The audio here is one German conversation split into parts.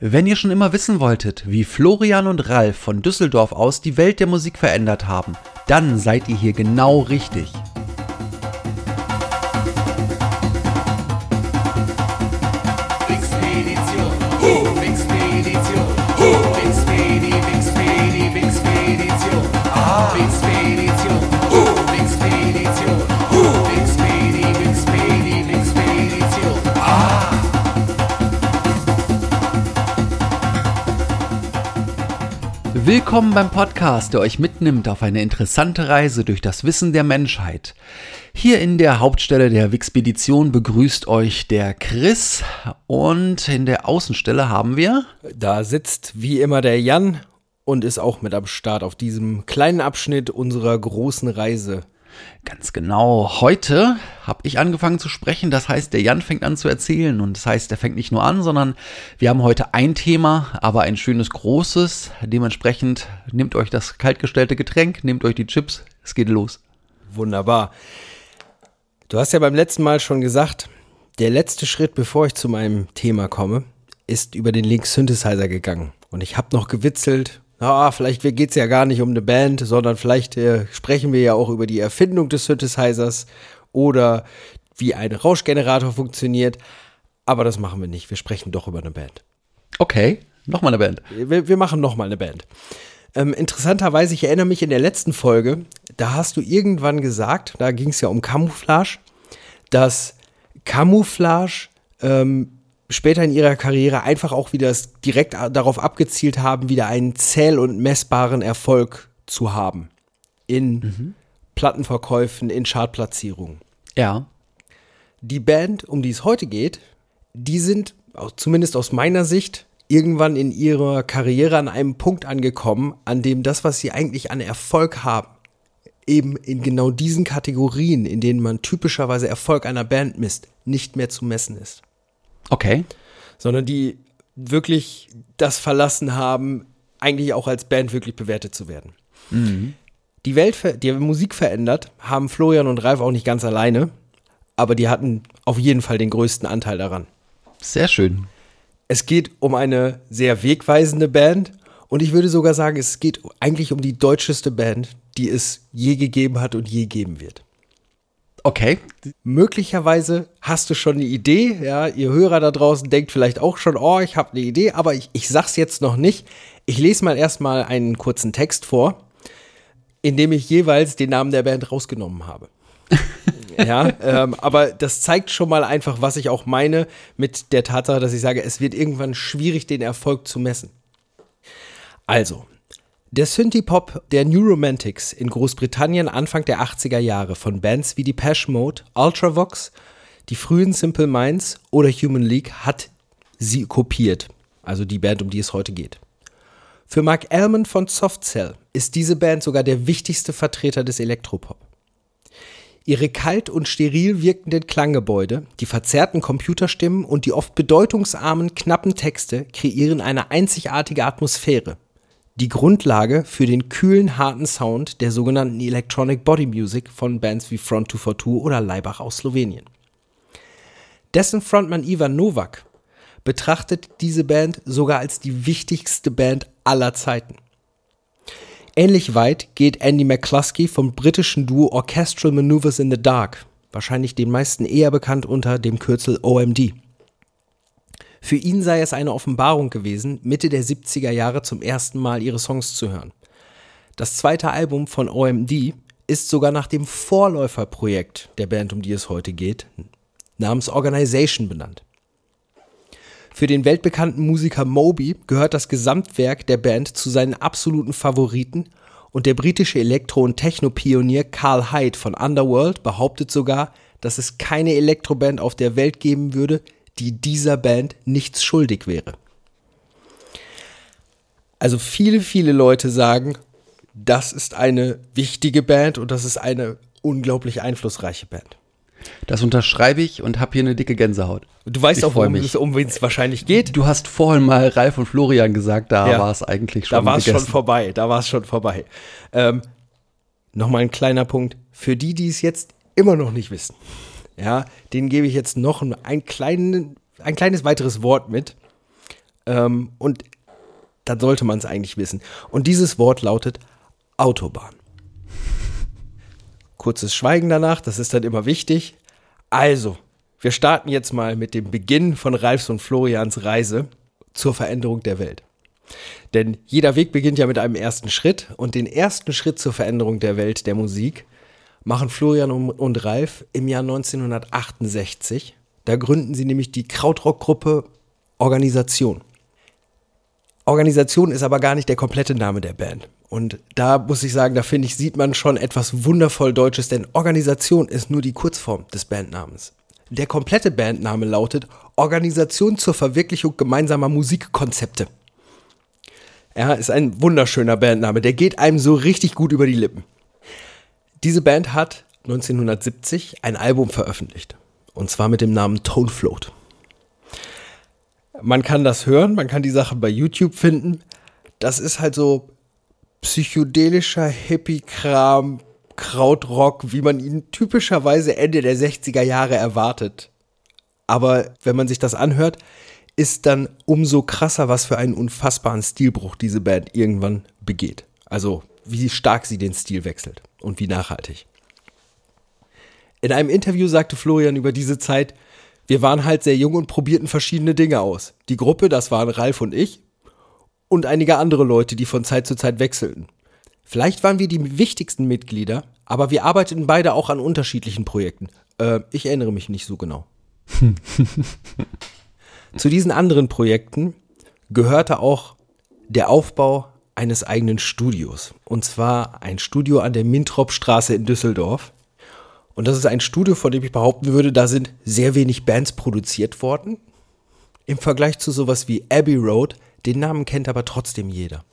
Wenn ihr schon immer wissen wolltet, wie Florian und Ralf von Düsseldorf aus die Welt der Musik verändert haben, dann seid ihr hier genau richtig. Willkommen beim Podcast, der euch mitnimmt auf eine interessante Reise durch das Wissen der Menschheit. Hier in der Hauptstelle der Wixpedition begrüßt euch der Chris und in der Außenstelle haben wir Da sitzt wie immer der Jan und ist auch mit am Start auf diesem kleinen Abschnitt unserer großen Reise. Ganz genau. Heute habe ich angefangen zu sprechen. Das heißt, der Jan fängt an zu erzählen. Und das heißt, er fängt nicht nur an, sondern wir haben heute ein Thema, aber ein schönes großes. Dementsprechend nehmt euch das kaltgestellte Getränk, nehmt euch die Chips. Es geht los. Wunderbar. Du hast ja beim letzten Mal schon gesagt, der letzte Schritt, bevor ich zu meinem Thema komme, ist über den Link Synthesizer gegangen. Und ich habe noch gewitzelt, ah, vielleicht geht es ja gar nicht um eine Band, sondern vielleicht äh, sprechen wir ja auch über die Erfindung des Synthesizers oder wie ein Rauschgenerator funktioniert. Aber das machen wir nicht. Wir sprechen doch über eine Band. Okay, nochmal eine Band. Wir, wir machen nochmal eine Band. Ähm, interessanterweise, ich erinnere mich in der letzten Folge, da hast du irgendwann gesagt, da ging es ja um Camouflage, dass Camouflage ähm, später in ihrer Karriere einfach auch wieder direkt darauf abgezielt haben, wieder einen zähl- und messbaren Erfolg zu haben. In Plattenverkäufen, in Chartplatzierungen. Ja. Die Band, um die es heute geht, die sind, zumindest aus meiner Sicht, irgendwann in ihrer Karriere an einem Punkt angekommen, an dem das, was sie eigentlich an Erfolg haben, eben in genau diesen Kategorien, in denen man typischerweise Erfolg einer Band misst, nicht mehr zu messen ist. Okay. Sondern die wirklich das verlassen haben, eigentlich auch als Band wirklich bewertet zu werden. Die Welt, die Musik verändert, haben Florian und Ralf auch nicht ganz alleine, aber die hatten auf jeden Fall den größten Anteil daran. Sehr schön. Es geht um eine sehr wegweisende Band und ich würde sogar sagen, es geht eigentlich um die deutscheste Band, die es je gegeben hat und je geben wird. Okay. Möglicherweise hast du schon eine Idee, ja, ihr Hörer da draußen denkt vielleicht auch schon, oh, ich habe eine Idee, aber ich, ich sag's jetzt noch nicht. Ich lese mal erstmal einen kurzen Text vor, in dem ich jeweils den Namen der Band rausgenommen habe. ja, ähm, aber das zeigt schon mal einfach, was ich auch meine mit der Tatsache, dass ich sage, es wird irgendwann schwierig, den Erfolg zu messen. Also, der Synthie-Pop der New Romantics in Großbritannien Anfang der 80er Jahre von Bands wie Depeche Mode, Ultravox, die frühen Simple Minds oder Human League hat sie kopiert, also die Band, um die es heute geht. Für Mark Elman von Soft Cell ist diese Band sogar der wichtigste Vertreter des Elektropop. Ihre kalt und steril wirkenden Klanggebäude, die verzerrten Computerstimmen und die oft bedeutungsarmen, knappen Texte kreieren eine einzigartige Atmosphäre, die Grundlage für den kühlen, harten Sound der sogenannten Electronic Body Music von Bands wie Front 242 oder Leibach aus Slowenien. Dessen Frontmann Ivan Novak betrachtet diese Band sogar als die wichtigste Band aller Zeiten. Ähnlich weit geht Andy McCluskey vom britischen Duo Orchestral Maneuvers in the Dark, wahrscheinlich den meisten eher bekannt unter dem Kürzel OMD. Für ihn sei es eine Offenbarung gewesen, Mitte der 70er Jahre zum ersten Mal ihre Songs zu hören. Das zweite Album von OMD ist sogar nach dem Vorläuferprojekt der Band, um die es heute geht, namens Organization benannt. Für den weltbekannten Musiker Moby gehört das Gesamtwerk der Band zu seinen absoluten Favoriten und der britische Elektro- und Techno-Pionier Carl Hyde von Underworld behauptet sogar, dass es keine Elektroband auf der Welt geben würde, die dieser Band nichts schuldig wäre. Also viele, viele Leute sagen, das ist eine wichtige Band und das ist eine unglaublich einflussreiche Band. Das unterschreibe ich und habe hier eine dicke Gänsehaut. Du weißt Ich auch, es um wen es wahrscheinlich geht. Du hast vorhin mal Ralf und Florian gesagt, da Ja. war es eigentlich schon Da war es schon vorbei. Da war es schon vorbei. Ähm, Nochmal ein kleiner Punkt. Für die, die es jetzt immer noch nicht wissen, ja, denen gebe ich jetzt noch ein, ein, kleinen, ein kleines weiteres Wort mit. Ähm, und dann sollte man es eigentlich wissen. Und dieses Wort lautet Autobahn. Kurzes Schweigen danach, das ist dann immer wichtig. Also, wir starten jetzt mal mit dem Beginn von Ralfs und Florians Reise zur Veränderung der Welt. Denn jeder Weg beginnt ja mit einem ersten Schritt und den ersten Schritt zur Veränderung der Welt der Musik machen Florian und- Ralf im Jahr 1968. Da gründen sie nämlich die Krautrock-Gruppe Organisation. Organisation ist aber gar nicht der komplette Name der Band. Und da muss ich sagen, da finde ich, sieht man schon etwas wundervoll Deutsches, denn Organisation ist nur die Kurzform des Bandnamens. Der komplette Bandname lautet Organisation zur Verwirklichung gemeinsamer Musikkonzepte. Ja, ist ein wunderschöner Bandname. Der geht einem so richtig gut über die Lippen. Diese Band hat 1970 ein Album veröffentlicht. Und zwar mit dem Namen Tone Float. Man kann das hören, man kann die Sachen bei YouTube finden. Das ist halt so psychedelischer Hippie-Kram, Krautrock, wie man ihn typischerweise Ende der 60er Jahre erwartet. Aber wenn man sich das anhört, ist dann umso krasser, was für einen unfassbaren Stilbruch diese Band irgendwann begeht. Also wie stark sie den Stil wechselt und wie nachhaltig. In einem Interview sagte Florian über diese Zeit, wir waren halt sehr jung und probierten verschiedene Dinge aus. Die Gruppe, das waren Ralf und ich, und einige andere Leute, die von Zeit zu Zeit wechselten. Vielleicht waren wir die wichtigsten Mitglieder, aber wir arbeiteten beide auch an unterschiedlichen Projekten. Äh, ich erinnere mich nicht so genau. Zu diesen anderen Projekten gehörte auch der Aufbau eines eigenen Studios. Und zwar ein Studio an der Mintropstraße in Düsseldorf. Und das ist ein Studio, von dem ich behaupten würde, da sind sehr wenig Bands produziert worden. Im Vergleich zu sowas wie Abbey Road, den Namen kennt aber trotzdem jeder.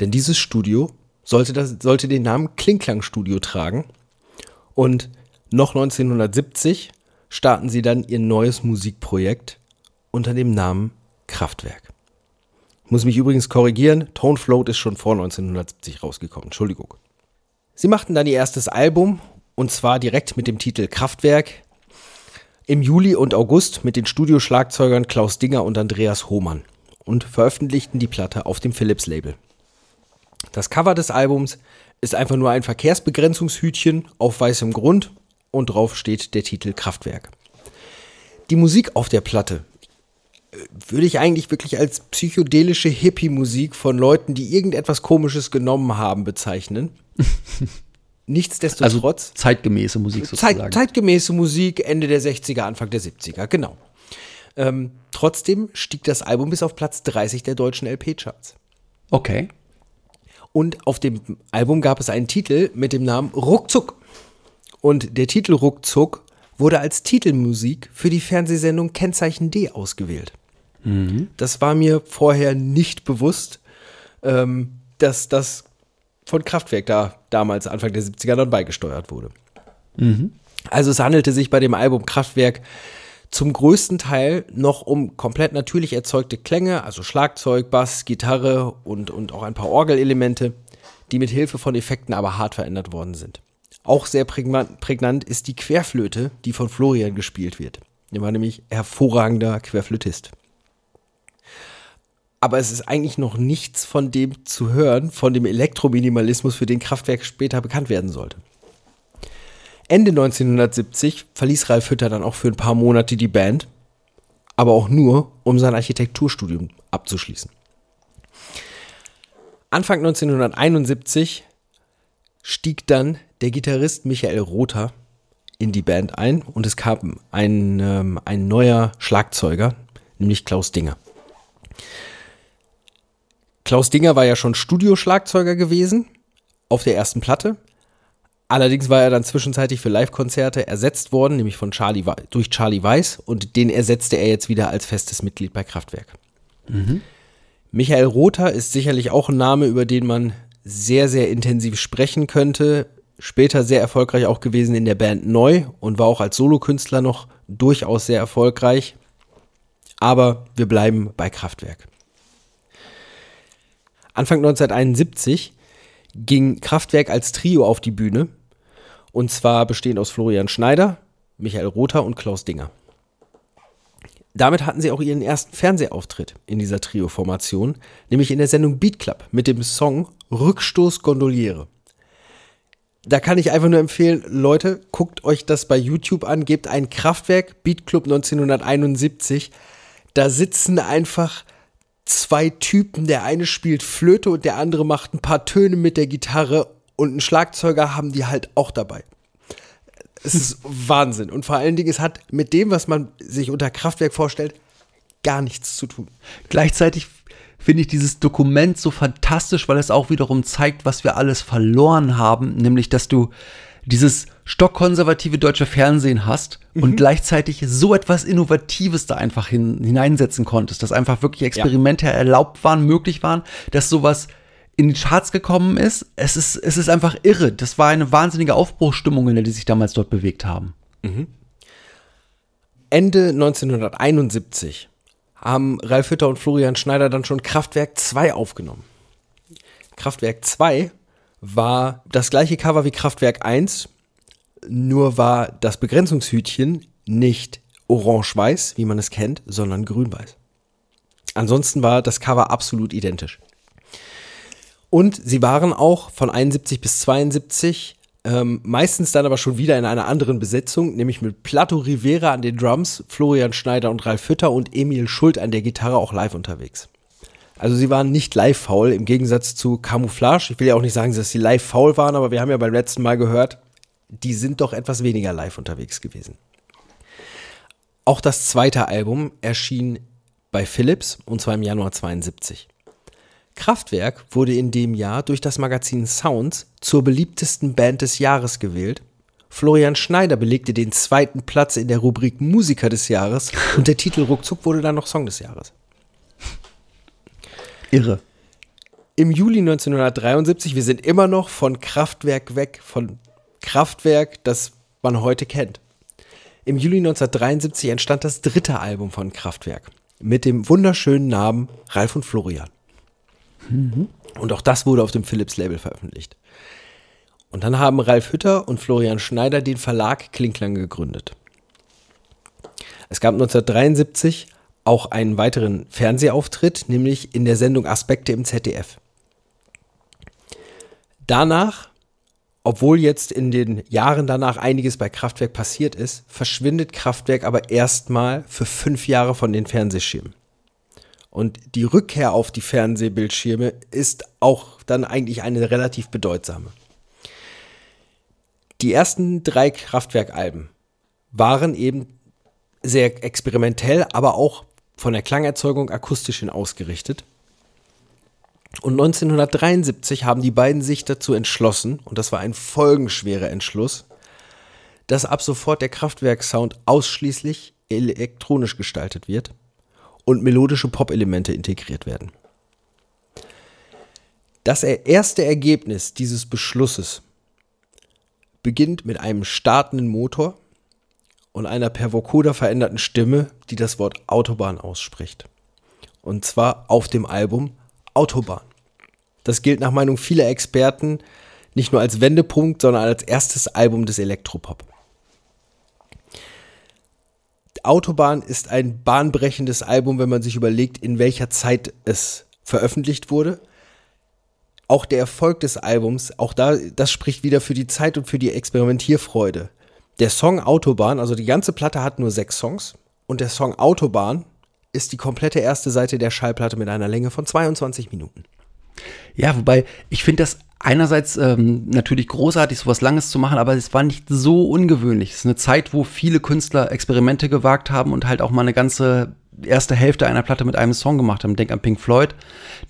Denn dieses Studio sollte, das, sollte den Namen Klingklang Studio tragen. Und noch 1970 starten sie dann ihr neues Musikprojekt unter dem Namen Kraftwerk. Muss mich übrigens korrigieren, Tone Float ist schon vor 1970 rausgekommen, Entschuldigung. Sie machten dann ihr erstes Album und zwar direkt mit dem Titel Kraftwerk im Juli und August mit den Studioschlagzeugern Klaus Dinger und Andreas Hohmann und veröffentlichten die Platte auf dem Philips Label. Das Cover des Albums ist einfach nur ein Verkehrsbegrenzungshütchen auf weißem Grund und drauf steht der Titel Kraftwerk. Die Musik auf der Platte würde ich eigentlich wirklich als psychedelische Hippie-Musik von Leuten, die irgendetwas Komisches genommen haben, bezeichnen. Also Nichtsdestotrotz. zeitgemäße Musik sozusagen. Zeit, zeitgemäße Musik, Ende der 60er, Anfang der 70er, genau. Ähm, trotzdem stieg das Album bis auf Platz 30 der deutschen LP-Charts. Okay. Und auf dem Album gab es einen Titel mit dem Namen Ruckzuck. Und der Titel Ruckzuck wurde als Titelmusik für die Fernsehsendung Kennzeichen D ausgewählt. Das war mir vorher nicht bewusst, ähm, dass das von Kraftwerk da damals Anfang der 70er dann beigesteuert wurde. Also es handelte sich bei dem Album Kraftwerk zum größten Teil noch um komplett natürlich erzeugte Klänge, also Schlagzeug, Bass, Gitarre und, und auch ein paar Orgelelemente, die mit Hilfe von Effekten aber hart verändert worden sind. Auch sehr prägnant, prägnant ist die Querflöte, die von Florian gespielt wird. Er war nämlich hervorragender Querflötist. Aber es ist eigentlich noch nichts von dem zu hören, von dem Elektrominimalismus, für den Kraftwerk später bekannt werden sollte. Ende 1970 verließ Ralf Hütter dann auch für ein paar Monate die Band, aber auch nur, um sein Architekturstudium abzuschließen. Anfang 1971 stieg dann der Gitarrist Michael Rother in die Band ein und es kam ein, ähm, ein neuer Schlagzeuger, nämlich Klaus Dinger. Klaus Dinger war ja schon Studioschlagzeuger gewesen auf der ersten Platte. Allerdings war er dann zwischenzeitlich für Live-Konzerte ersetzt worden, nämlich von Charlie, durch Charlie Weiss und den ersetzte er jetzt wieder als festes Mitglied bei Kraftwerk. Michael Rother ist sicherlich auch ein Name, über den man sehr, sehr intensiv sprechen könnte. Später sehr erfolgreich auch gewesen in der Band Neu und war auch als Solokünstler noch durchaus sehr erfolgreich. Aber wir bleiben bei Kraftwerk. Anfang 1971 ging Kraftwerk als Trio auf die Bühne. Und zwar bestehend aus Florian Schneider, Michael Rother und Klaus Dinger. Damit hatten sie auch ihren ersten Fernsehauftritt in dieser Trio-Formation, nämlich in der Sendung Beat Club mit dem Song Rückstoß Gondoliere. Da kann ich einfach nur empfehlen, Leute, guckt euch das bei YouTube an, gebt ein Kraftwerk Beat Club 1971. Da sitzen einfach zwei Typen, der eine spielt Flöte und der andere macht ein paar Töne mit der Gitarre und einen Schlagzeuger haben die halt auch dabei. Es ist Wahnsinn. Und vor allen Dingen, es hat mit dem, was man sich unter Kraftwerk vorstellt, gar nichts zu tun. Gleichzeitig finde ich dieses Dokument so fantastisch, weil es auch wiederum zeigt, was wir alles verloren haben, nämlich dass du dieses stockkonservative deutsche Fernsehen hast mhm. und gleichzeitig so etwas Innovatives da einfach hin, hineinsetzen konntest, dass einfach wirklich Experimente ja. erlaubt waren, möglich waren, dass sowas in die Charts gekommen ist. Es ist, es ist einfach irre. Das war eine wahnsinnige Aufbruchsstimmung, in der die sich damals dort bewegt haben. Mhm. Ende 1971 haben Ralf Hütter und Florian Schneider dann schon Kraftwerk 2 aufgenommen. Kraftwerk 2 war das gleiche Cover wie Kraftwerk 1, nur war das Begrenzungshütchen nicht orange-weiß, wie man es kennt, sondern grün-weiß. Ansonsten war das Cover absolut identisch. Und sie waren auch von 71 bis 72 ähm, meistens dann aber schon wieder in einer anderen Besetzung, nämlich mit Plato Rivera an den Drums, Florian Schneider und Ralf Hütter und Emil Schult an der Gitarre auch live unterwegs. Also sie waren nicht live faul im Gegensatz zu Camouflage. Ich will ja auch nicht sagen, dass sie live faul waren, aber wir haben ja beim letzten Mal gehört, die sind doch etwas weniger live unterwegs gewesen. Auch das zweite Album erschien bei Philips und zwar im Januar 72. Kraftwerk wurde in dem Jahr durch das Magazin Sounds zur beliebtesten Band des Jahres gewählt. Florian Schneider belegte den zweiten Platz in der Rubrik Musiker des Jahres und der Titel ruckzuck wurde dann noch Song des Jahres. Irre. Im Juli 1973, wir sind immer noch von Kraftwerk weg, von Kraftwerk, das man heute kennt. Im Juli 1973 entstand das dritte Album von Kraftwerk mit dem wunderschönen Namen Ralf und Florian. Mhm. Und auch das wurde auf dem Philips-Label veröffentlicht. Und dann haben Ralf Hütter und Florian Schneider den Verlag Klinklang gegründet. Es gab 1973 auch einen weiteren Fernsehauftritt, nämlich in der Sendung Aspekte im ZDF. Danach, obwohl jetzt in den Jahren danach einiges bei Kraftwerk passiert ist, verschwindet Kraftwerk aber erstmal für fünf Jahre von den Fernsehschirmen. Und die Rückkehr auf die Fernsehbildschirme ist auch dann eigentlich eine relativ bedeutsame. Die ersten drei Kraftwerkalben waren eben sehr experimentell, aber auch von der Klangerzeugung akustisch hin ausgerichtet. Und 1973 haben die beiden sich dazu entschlossen, und das war ein folgenschwerer Entschluss, dass ab sofort der Kraftwerk-Sound ausschließlich elektronisch gestaltet wird und melodische Pop-Elemente integriert werden. Das erste Ergebnis dieses Beschlusses beginnt mit einem startenden Motor und einer per Vocoder veränderten Stimme, die das Wort Autobahn ausspricht. Und zwar auf dem Album Autobahn. Das gilt nach Meinung vieler Experten nicht nur als Wendepunkt, sondern als erstes Album des Elektropop. Autobahn ist ein bahnbrechendes Album, wenn man sich überlegt, in welcher Zeit es veröffentlicht wurde. Auch der Erfolg des Albums, auch da, das spricht wieder für die Zeit und für die Experimentierfreude. Der Song Autobahn, also die ganze Platte hat nur sechs Songs und der Song Autobahn ist die komplette erste Seite der Schallplatte mit einer Länge von 22 Minuten. Ja, wobei ich finde das einerseits ähm, natürlich großartig, sowas Langes zu machen, aber es war nicht so ungewöhnlich. Es ist eine Zeit, wo viele Künstler Experimente gewagt haben und halt auch mal eine ganze erste Hälfte einer Platte mit einem Song gemacht haben. Denk an Pink Floyd,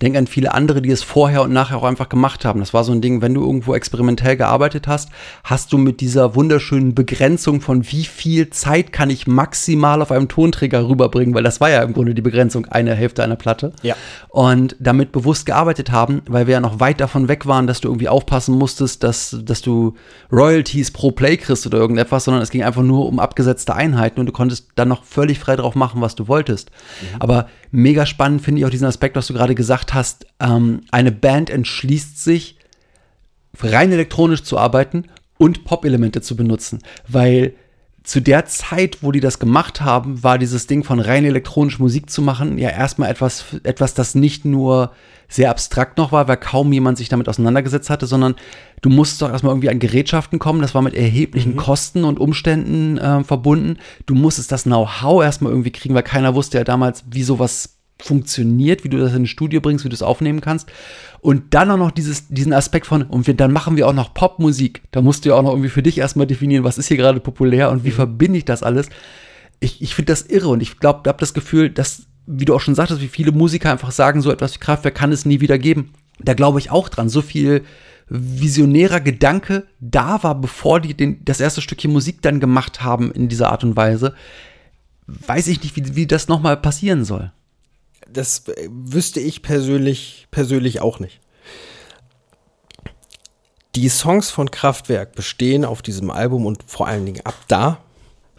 denk an viele andere, die es vorher und nachher auch einfach gemacht haben. Das war so ein Ding, wenn du irgendwo experimentell gearbeitet hast, hast du mit dieser wunderschönen Begrenzung von wie viel Zeit kann ich maximal auf einem Tonträger rüberbringen, weil das war ja im Grunde die Begrenzung einer Hälfte einer Platte. Ja. Und damit bewusst gearbeitet haben, weil wir ja noch weit davon weg waren, dass du irgendwie aufpassen musstest, dass, dass du Royalties pro Play kriegst oder irgendetwas, sondern es ging einfach nur um abgesetzte Einheiten und du konntest dann noch völlig frei drauf machen, was du wolltest. Aber mega spannend finde ich auch diesen Aspekt, was du gerade gesagt hast. Ähm, eine Band entschließt sich, rein elektronisch zu arbeiten und Pop-Elemente zu benutzen, weil zu der Zeit, wo die das gemacht haben, war dieses Ding von rein elektronisch Musik zu machen ja erstmal etwas, etwas, das nicht nur sehr abstrakt noch war, weil kaum jemand sich damit auseinandergesetzt hatte, sondern du musst doch erstmal irgendwie an Gerätschaften kommen. Das war mit erheblichen Kosten und Umständen äh, verbunden. Du musstest das Know-how erstmal irgendwie kriegen, weil keiner wusste ja damals, wie sowas funktioniert, wie du das in ein Studio bringst, wie du es aufnehmen kannst. Und dann auch noch dieses, diesen Aspekt von, und wir, dann machen wir auch noch Popmusik. Da musst du ja auch noch irgendwie für dich erstmal definieren, was ist hier gerade populär und wie verbinde ich das alles. Ich, ich finde das irre und ich glaube, ich habe das Gefühl, dass, wie du auch schon sagtest, wie viele Musiker einfach sagen, so etwas wie Kraftwerk kann es nie wieder geben. Da glaube ich auch dran. So viel visionärer Gedanke da war, bevor die den, das erste Stückchen Musik dann gemacht haben in dieser Art und Weise, weiß ich nicht, wie, wie das nochmal passieren soll. Das äh, wüsste ich persönlich, persönlich auch nicht. Die Songs von Kraftwerk bestehen auf diesem Album und vor allen Dingen ab da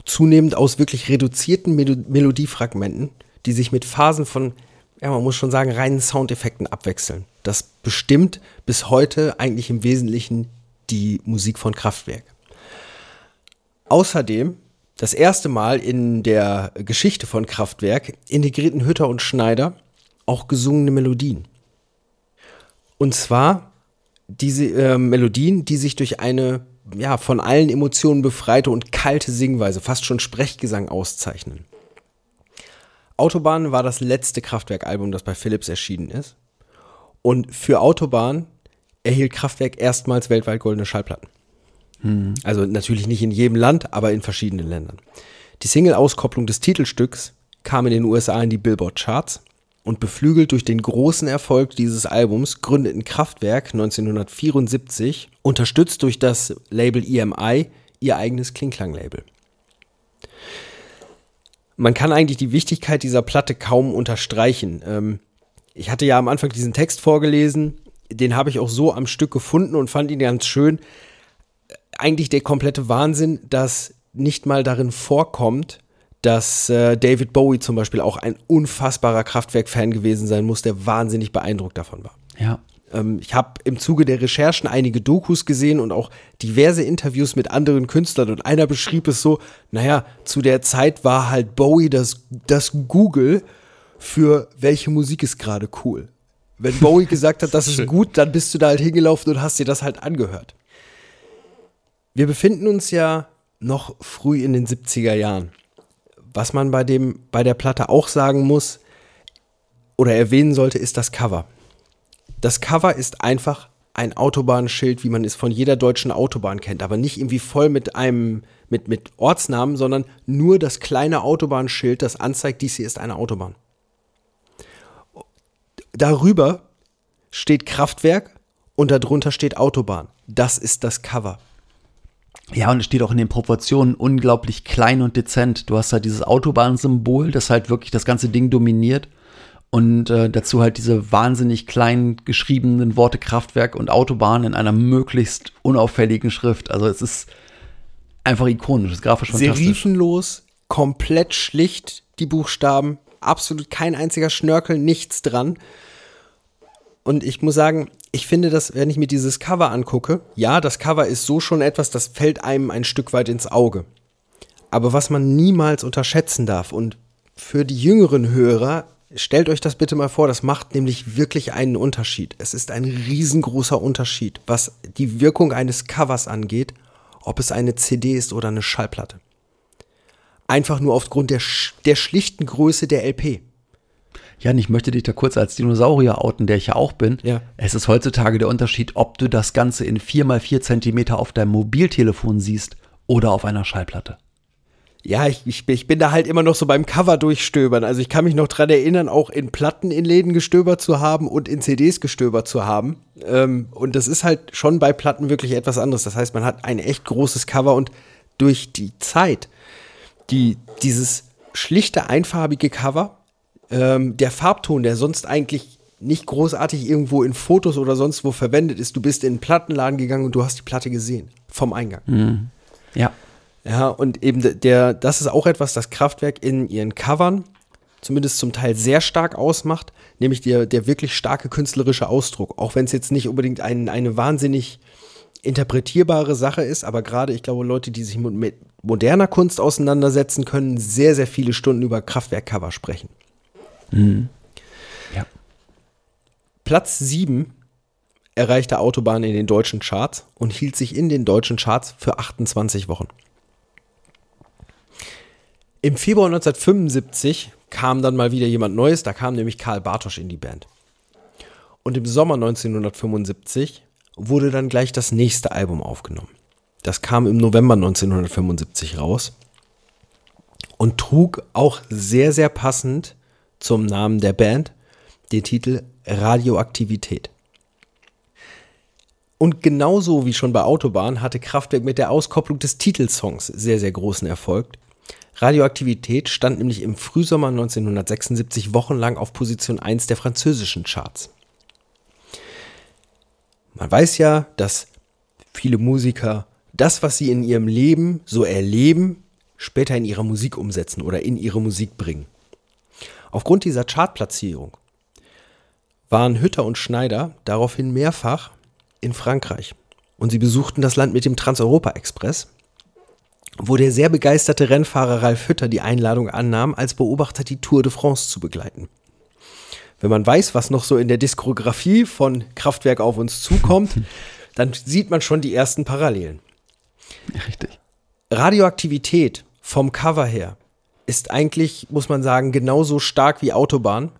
zunehmend aus wirklich reduzierten Melo Melodiefragmenten, die sich mit Phasen von, ja, man muss schon sagen, reinen Soundeffekten abwechseln. Das bestimmt bis heute eigentlich im Wesentlichen die Musik von Kraftwerk. Außerdem das erste Mal in der Geschichte von Kraftwerk integrierten Hütter und Schneider auch gesungene Melodien. Und zwar diese äh, Melodien, die sich durch eine ja, von allen Emotionen befreite und kalte Singweise, fast schon Sprechgesang auszeichnen. Autobahn war das letzte Kraftwerk-Album, das bei Philips erschienen ist. Und für Autobahn erhielt Kraftwerk erstmals weltweit goldene Schallplatten. Also natürlich nicht in jedem Land, aber in verschiedenen Ländern. Die Single-Auskopplung des Titelstücks kam in den USA in die Billboard-Charts und beflügelt durch den großen Erfolg dieses Albums gründeten Kraftwerk 1974, unterstützt durch das Label EMI, ihr eigenes Klingklang-Label. Man kann eigentlich die Wichtigkeit dieser Platte kaum unterstreichen. Ähm, ich hatte ja am Anfang diesen Text vorgelesen, den habe ich auch so am Stück gefunden und fand ihn ganz schön eigentlich der komplette Wahnsinn, dass nicht mal darin vorkommt, dass äh, David Bowie zum Beispiel auch ein unfassbarer Kraftwerk-Fan gewesen sein muss, der wahnsinnig beeindruckt davon war. Ja. Ähm, ich habe im Zuge der Recherchen einige Dokus gesehen und auch diverse Interviews mit anderen Künstlern und einer beschrieb es so, naja, zu der Zeit war halt Bowie das, das Google für welche Musik ist gerade cool. Wenn Bowie gesagt hat, das ist gut, dann bist du da halt hingelaufen und hast dir das halt angehört. Wir befinden uns ja noch früh in den 70er Jahren. Was man bei, dem, bei der Platte auch sagen muss oder erwähnen sollte, ist das Cover. Das Cover ist einfach ein Autobahnschild, wie man es von jeder deutschen Autobahn kennt, aber nicht irgendwie voll mit einem mit, mit Ortsnamen, sondern nur das kleine Autobahnschild, das anzeigt, dies hier ist eine Autobahn. Darüber steht Kraftwerk und darunter steht Autobahn. Das ist das Cover. Ja, und es steht auch in den Proportionen unglaublich klein und dezent. Du hast halt dieses Autobahnsymbol, das halt wirklich das ganze Ding dominiert. Und äh, dazu halt diese wahnsinnig klein geschriebenen Worte Kraftwerk und Autobahn in einer möglichst unauffälligen Schrift. Also es ist einfach ikonisch, es ist grafisch fantastisch. Serifenlos, komplett schlicht die Buchstaben, absolut kein einziger Schnörkel, nichts dran. Und ich muss sagen, ich finde das, wenn ich mir dieses Cover angucke, ja, das Cover ist so schon etwas, das fällt einem ein Stück weit ins Auge. Aber was man niemals unterschätzen darf und für die jüngeren Hörer, stellt euch das bitte mal vor, das macht nämlich wirklich einen Unterschied. Es ist ein riesengroßer Unterschied, was die Wirkung eines Covers angeht, ob es eine CD ist oder eine Schallplatte. Einfach nur aufgrund der, der schlichten Größe der LP. Jan, ich möchte dich da kurz als Dinosaurier outen, der ich ja auch bin. Ja. Es ist heutzutage der Unterschied, ob du das Ganze in 4x4 Zentimeter auf deinem Mobiltelefon siehst oder auf einer Schallplatte. Ja, ich, ich, bin- ich bin da halt immer noch so beim Cover durchstöbern. Also ich kann mich noch dran erinnern, auch in Platten in Läden gestöbert zu haben und in CDs gestöbert zu haben. Ähm, und das ist halt schon bei Platten wirklich etwas anderes. Das heißt, man hat ein echt großes Cover und durch die Zeit, die, dieses schlichte, einfarbige Cover, ähm, der Farbton, der sonst eigentlich nicht großartig irgendwo in Fotos oder sonst wo verwendet ist, du bist in einen Plattenladen gegangen und du hast die Platte gesehen. Vom Eingang. Ja. Ja, und eben der, das ist auch etwas, das Kraftwerk in ihren Covern zumindest zum Teil sehr stark ausmacht, nämlich der, der wirklich starke künstlerische Ausdruck. Auch wenn es jetzt nicht unbedingt ein, eine wahnsinnig interpretierbare Sache ist, aber gerade, ich glaube, Leute, die sich mit moderner Kunst auseinandersetzen, können sehr, sehr viele Stunden über Kraftwerk-Cover sprechen. Ja. Platz 7 erreichte Autobahn in den deutschen Charts und hielt sich in den deutschen Charts für 28 Wochen. Im Februar 1975 kam dann mal wieder jemand Neues, da kam nämlich Karl Bartosch in die Band. Und im Sommer 1975 wurde dann gleich das nächste Album aufgenommen. Das kam im November 1975 raus und trug auch sehr, sehr passend zum Namen der Band den Titel Radioaktivität. Und genauso wie schon bei Autobahn hatte Kraftwerk mit der Auskopplung des Titelsongs sehr, sehr großen Erfolg. Radioaktivität stand nämlich im Frühsommer 1976 wochenlang auf Position 1 der französischen Charts. Man weiß ja, dass viele Musiker das, was sie in ihrem Leben so erleben, später in ihrer Musik umsetzen oder in ihre Musik bringen. Aufgrund dieser Chartplatzierung waren Hütter und Schneider daraufhin mehrfach in Frankreich und sie besuchten das Land mit dem Transeuropa-Express, wo der sehr begeisterte Rennfahrer Ralf Hütter die Einladung annahm, als Beobachter die Tour de France zu begleiten. Wenn man weiß, was noch so in der Diskografie von Kraftwerk auf uns zukommt, dann sieht man schon die ersten Parallelen. Richtig. Radioaktivität vom Cover her ist eigentlich, muss man sagen, genauso stark wie Autobahn.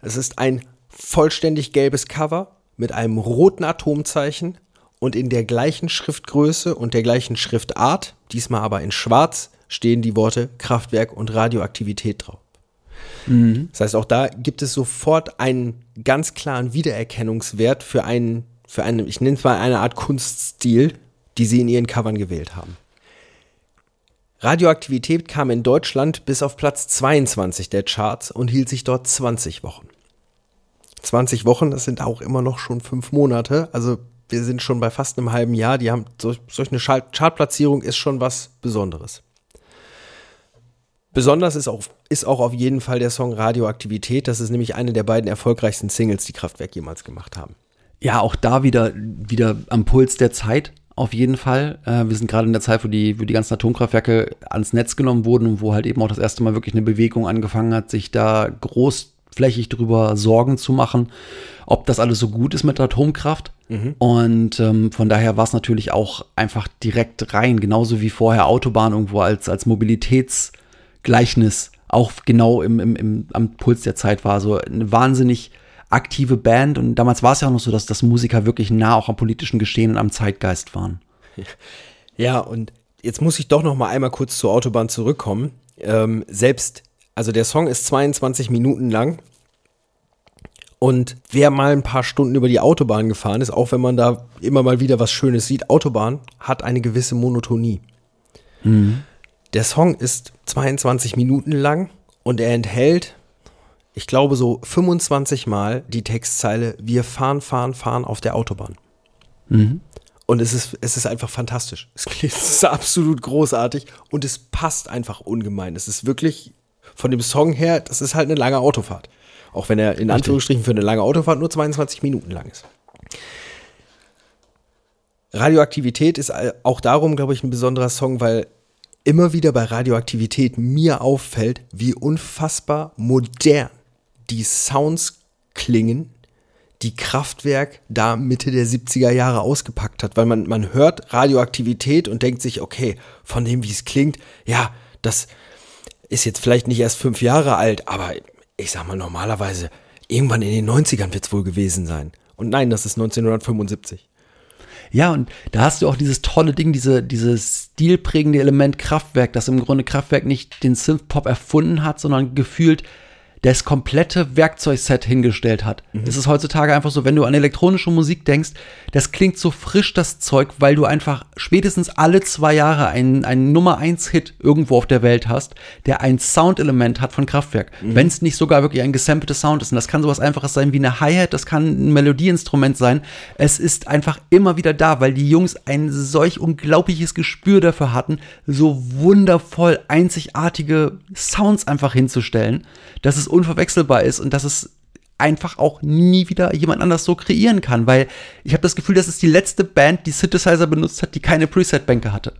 Es ist ein vollständig gelbes Cover mit einem roten Atomzeichen und in der gleichen Schriftgröße und der gleichen Schriftart, diesmal aber in schwarz, stehen die Worte Kraftwerk und Radioaktivität drauf. Das heißt, auch da gibt es sofort einen ganz klaren Wiedererkennungswert für einen, für einen, ich nenne es mal eine Art Kunststil, die sie in ihren Covern gewählt haben. Radioaktivität kam in Deutschland bis auf Platz 22 der Charts und hielt sich dort 20 Wochen. 20 Wochen, das sind auch immer noch schon fünf Monate. Also wir sind schon bei fast einem halben Jahr. Die haben solch, solch eine Chart- Chartplatzierung ist schon was Besonderes. Besonders ist auch, ist auch auf jeden Fall der Song Radioaktivität. Das ist nämlich eine der beiden erfolgreichsten Singles, die Kraftwerk jemals gemacht haben. Ja, auch da wieder, wieder am Puls der Zeit, auf jeden Fall. Äh, wir sind gerade in der Zeit, wo die, wo die ganzen Atomkraftwerke ans Netz genommen wurden und wo halt eben auch das erste Mal wirklich eine Bewegung angefangen hat, sich da großflächig drüber Sorgen zu machen, ob das alles so gut ist mit der Atomkraft. Und ähm, von daher war es natürlich auch einfach direkt rein, genauso wie vorher Autobahn irgendwo als, als Mobilitätsgleichnis auch genau im, im, im, am Puls der Zeit war. So eine wahnsinnig aktive Band und damals war es ja auch noch so, dass, dass Musiker wirklich nah auch am politischen Geschehen und am Zeitgeist waren. Ja, und jetzt muss ich doch noch mal einmal kurz zur Autobahn zurückkommen. Ähm, selbst, also der Song ist 22 Minuten lang. Und wer mal ein paar Stunden über die Autobahn gefahren ist, auch wenn man da immer mal wieder was Schönes sieht, Autobahn hat eine gewisse Monotonie. Der Song ist 22 Minuten lang und er enthält, ich glaube, so 25 Mal die Textzeile Wir fahren, fahren, fahren auf der Autobahn. Und es ist, es ist einfach fantastisch. Es ist absolut großartig und es passt einfach ungemein. Es ist wirklich von dem Song her, das ist halt eine lange Autofahrt. Auch wenn er in Anführungsstrichen für eine lange Autofahrt nur 22 Minuten lang ist. Radioaktivität ist auch darum, glaube ich, ein besonderer Song, weil immer wieder bei Radioaktivität mir auffällt, wie unfassbar modern die Sounds klingen, die Kraftwerk da Mitte der 70er Jahre ausgepackt hat, weil man, man hört Radioaktivität und denkt sich, okay, von dem, wie es klingt, ja, das ist jetzt vielleicht nicht erst fünf Jahre alt, aber ich sag mal, normalerweise irgendwann in den 90ern wird es wohl gewesen sein. Und nein, das ist 1975. Ja, und da hast du auch dieses tolle Ding, diese, dieses stilprägende Element Kraftwerk, das im Grunde Kraftwerk nicht den Synth-Pop erfunden hat, sondern gefühlt das komplette Werkzeugset hingestellt hat. Mhm. Es ist heutzutage einfach so, wenn du an elektronische Musik denkst, das klingt so frisch, das Zeug, weil du einfach spätestens alle zwei Jahre einen, einen Nummer eins Hit irgendwo auf der Welt hast, der ein Soundelement hat von Kraftwerk. Mhm. Wenn es nicht sogar wirklich ein gesampeltes Sound ist. Und das kann sowas einfaches sein wie eine Hi-Hat, das kann ein Melodieinstrument sein. Es ist einfach immer wieder da, weil die Jungs ein solch unglaubliches Gespür dafür hatten, so wundervoll einzigartige Sounds einfach hinzustellen, dass es unverwechselbar ist und dass es einfach auch nie wieder jemand anders so kreieren kann, weil ich habe das Gefühl, das ist die letzte Band, die Synthesizer benutzt hat, die keine Preset-Bänke hatte.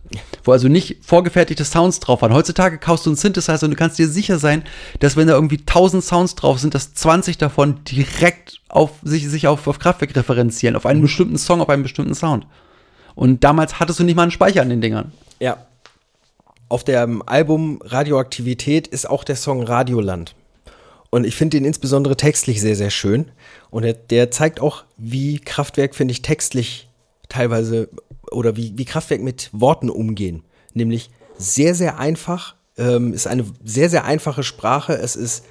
Wo also nicht vorgefertigte Sounds drauf waren. Heutzutage kaufst du einen Synthesizer und du kannst dir sicher sein, dass wenn da irgendwie 1000 Sounds drauf sind, dass 20 davon direkt auf sich, sich auf, auf Kraftwerk referenzieren, auf einen bestimmten Song, auf einen bestimmten Sound. Und damals hattest du nicht mal einen Speicher an den Dingern. Ja. Auf dem Album Radioaktivität ist auch der Song Radioland. Und ich finde den insbesondere textlich sehr, sehr schön. Und der, der zeigt auch, wie Kraftwerk, finde ich, textlich teilweise oder wie, wie Kraftwerk mit Worten umgehen. Nämlich sehr, sehr einfach, ähm, ist eine sehr, sehr einfache Sprache. Es ist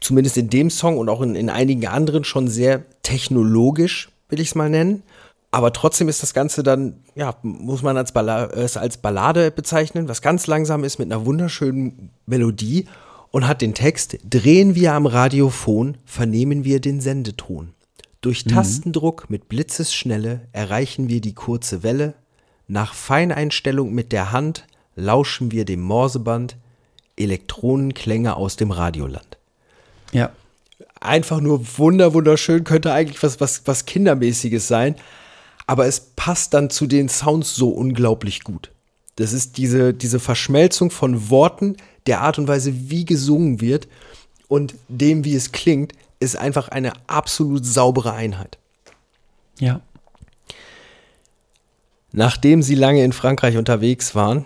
zumindest in dem Song und auch in, in einigen anderen schon sehr technologisch, will ich es mal nennen. Aber trotzdem ist das Ganze dann, ja, muss man als, es als Ballade bezeichnen, was ganz langsam ist mit einer wunderschönen Melodie und hat den Text, drehen wir am Radiophon, vernehmen wir den Sendeton. Durch Tastendruck mit Blitzesschnelle erreichen wir die kurze Welle, nach Feineinstellung mit der Hand lauschen wir dem Morseband, Elektronenklänge aus dem Radioland Ja. einfach nur wunder wunderschön, könnte eigentlich was, was, was Kindermäßiges sein, aber es passt dann zu den Sounds so unglaublich gut. Das ist diese, diese Verschmelzung von Worten, der Art und Weise, wie gesungen wird und dem, wie es klingt, ist einfach eine absolut saubere Einheit. Ja. Nachdem sie lange in Frankreich unterwegs waren,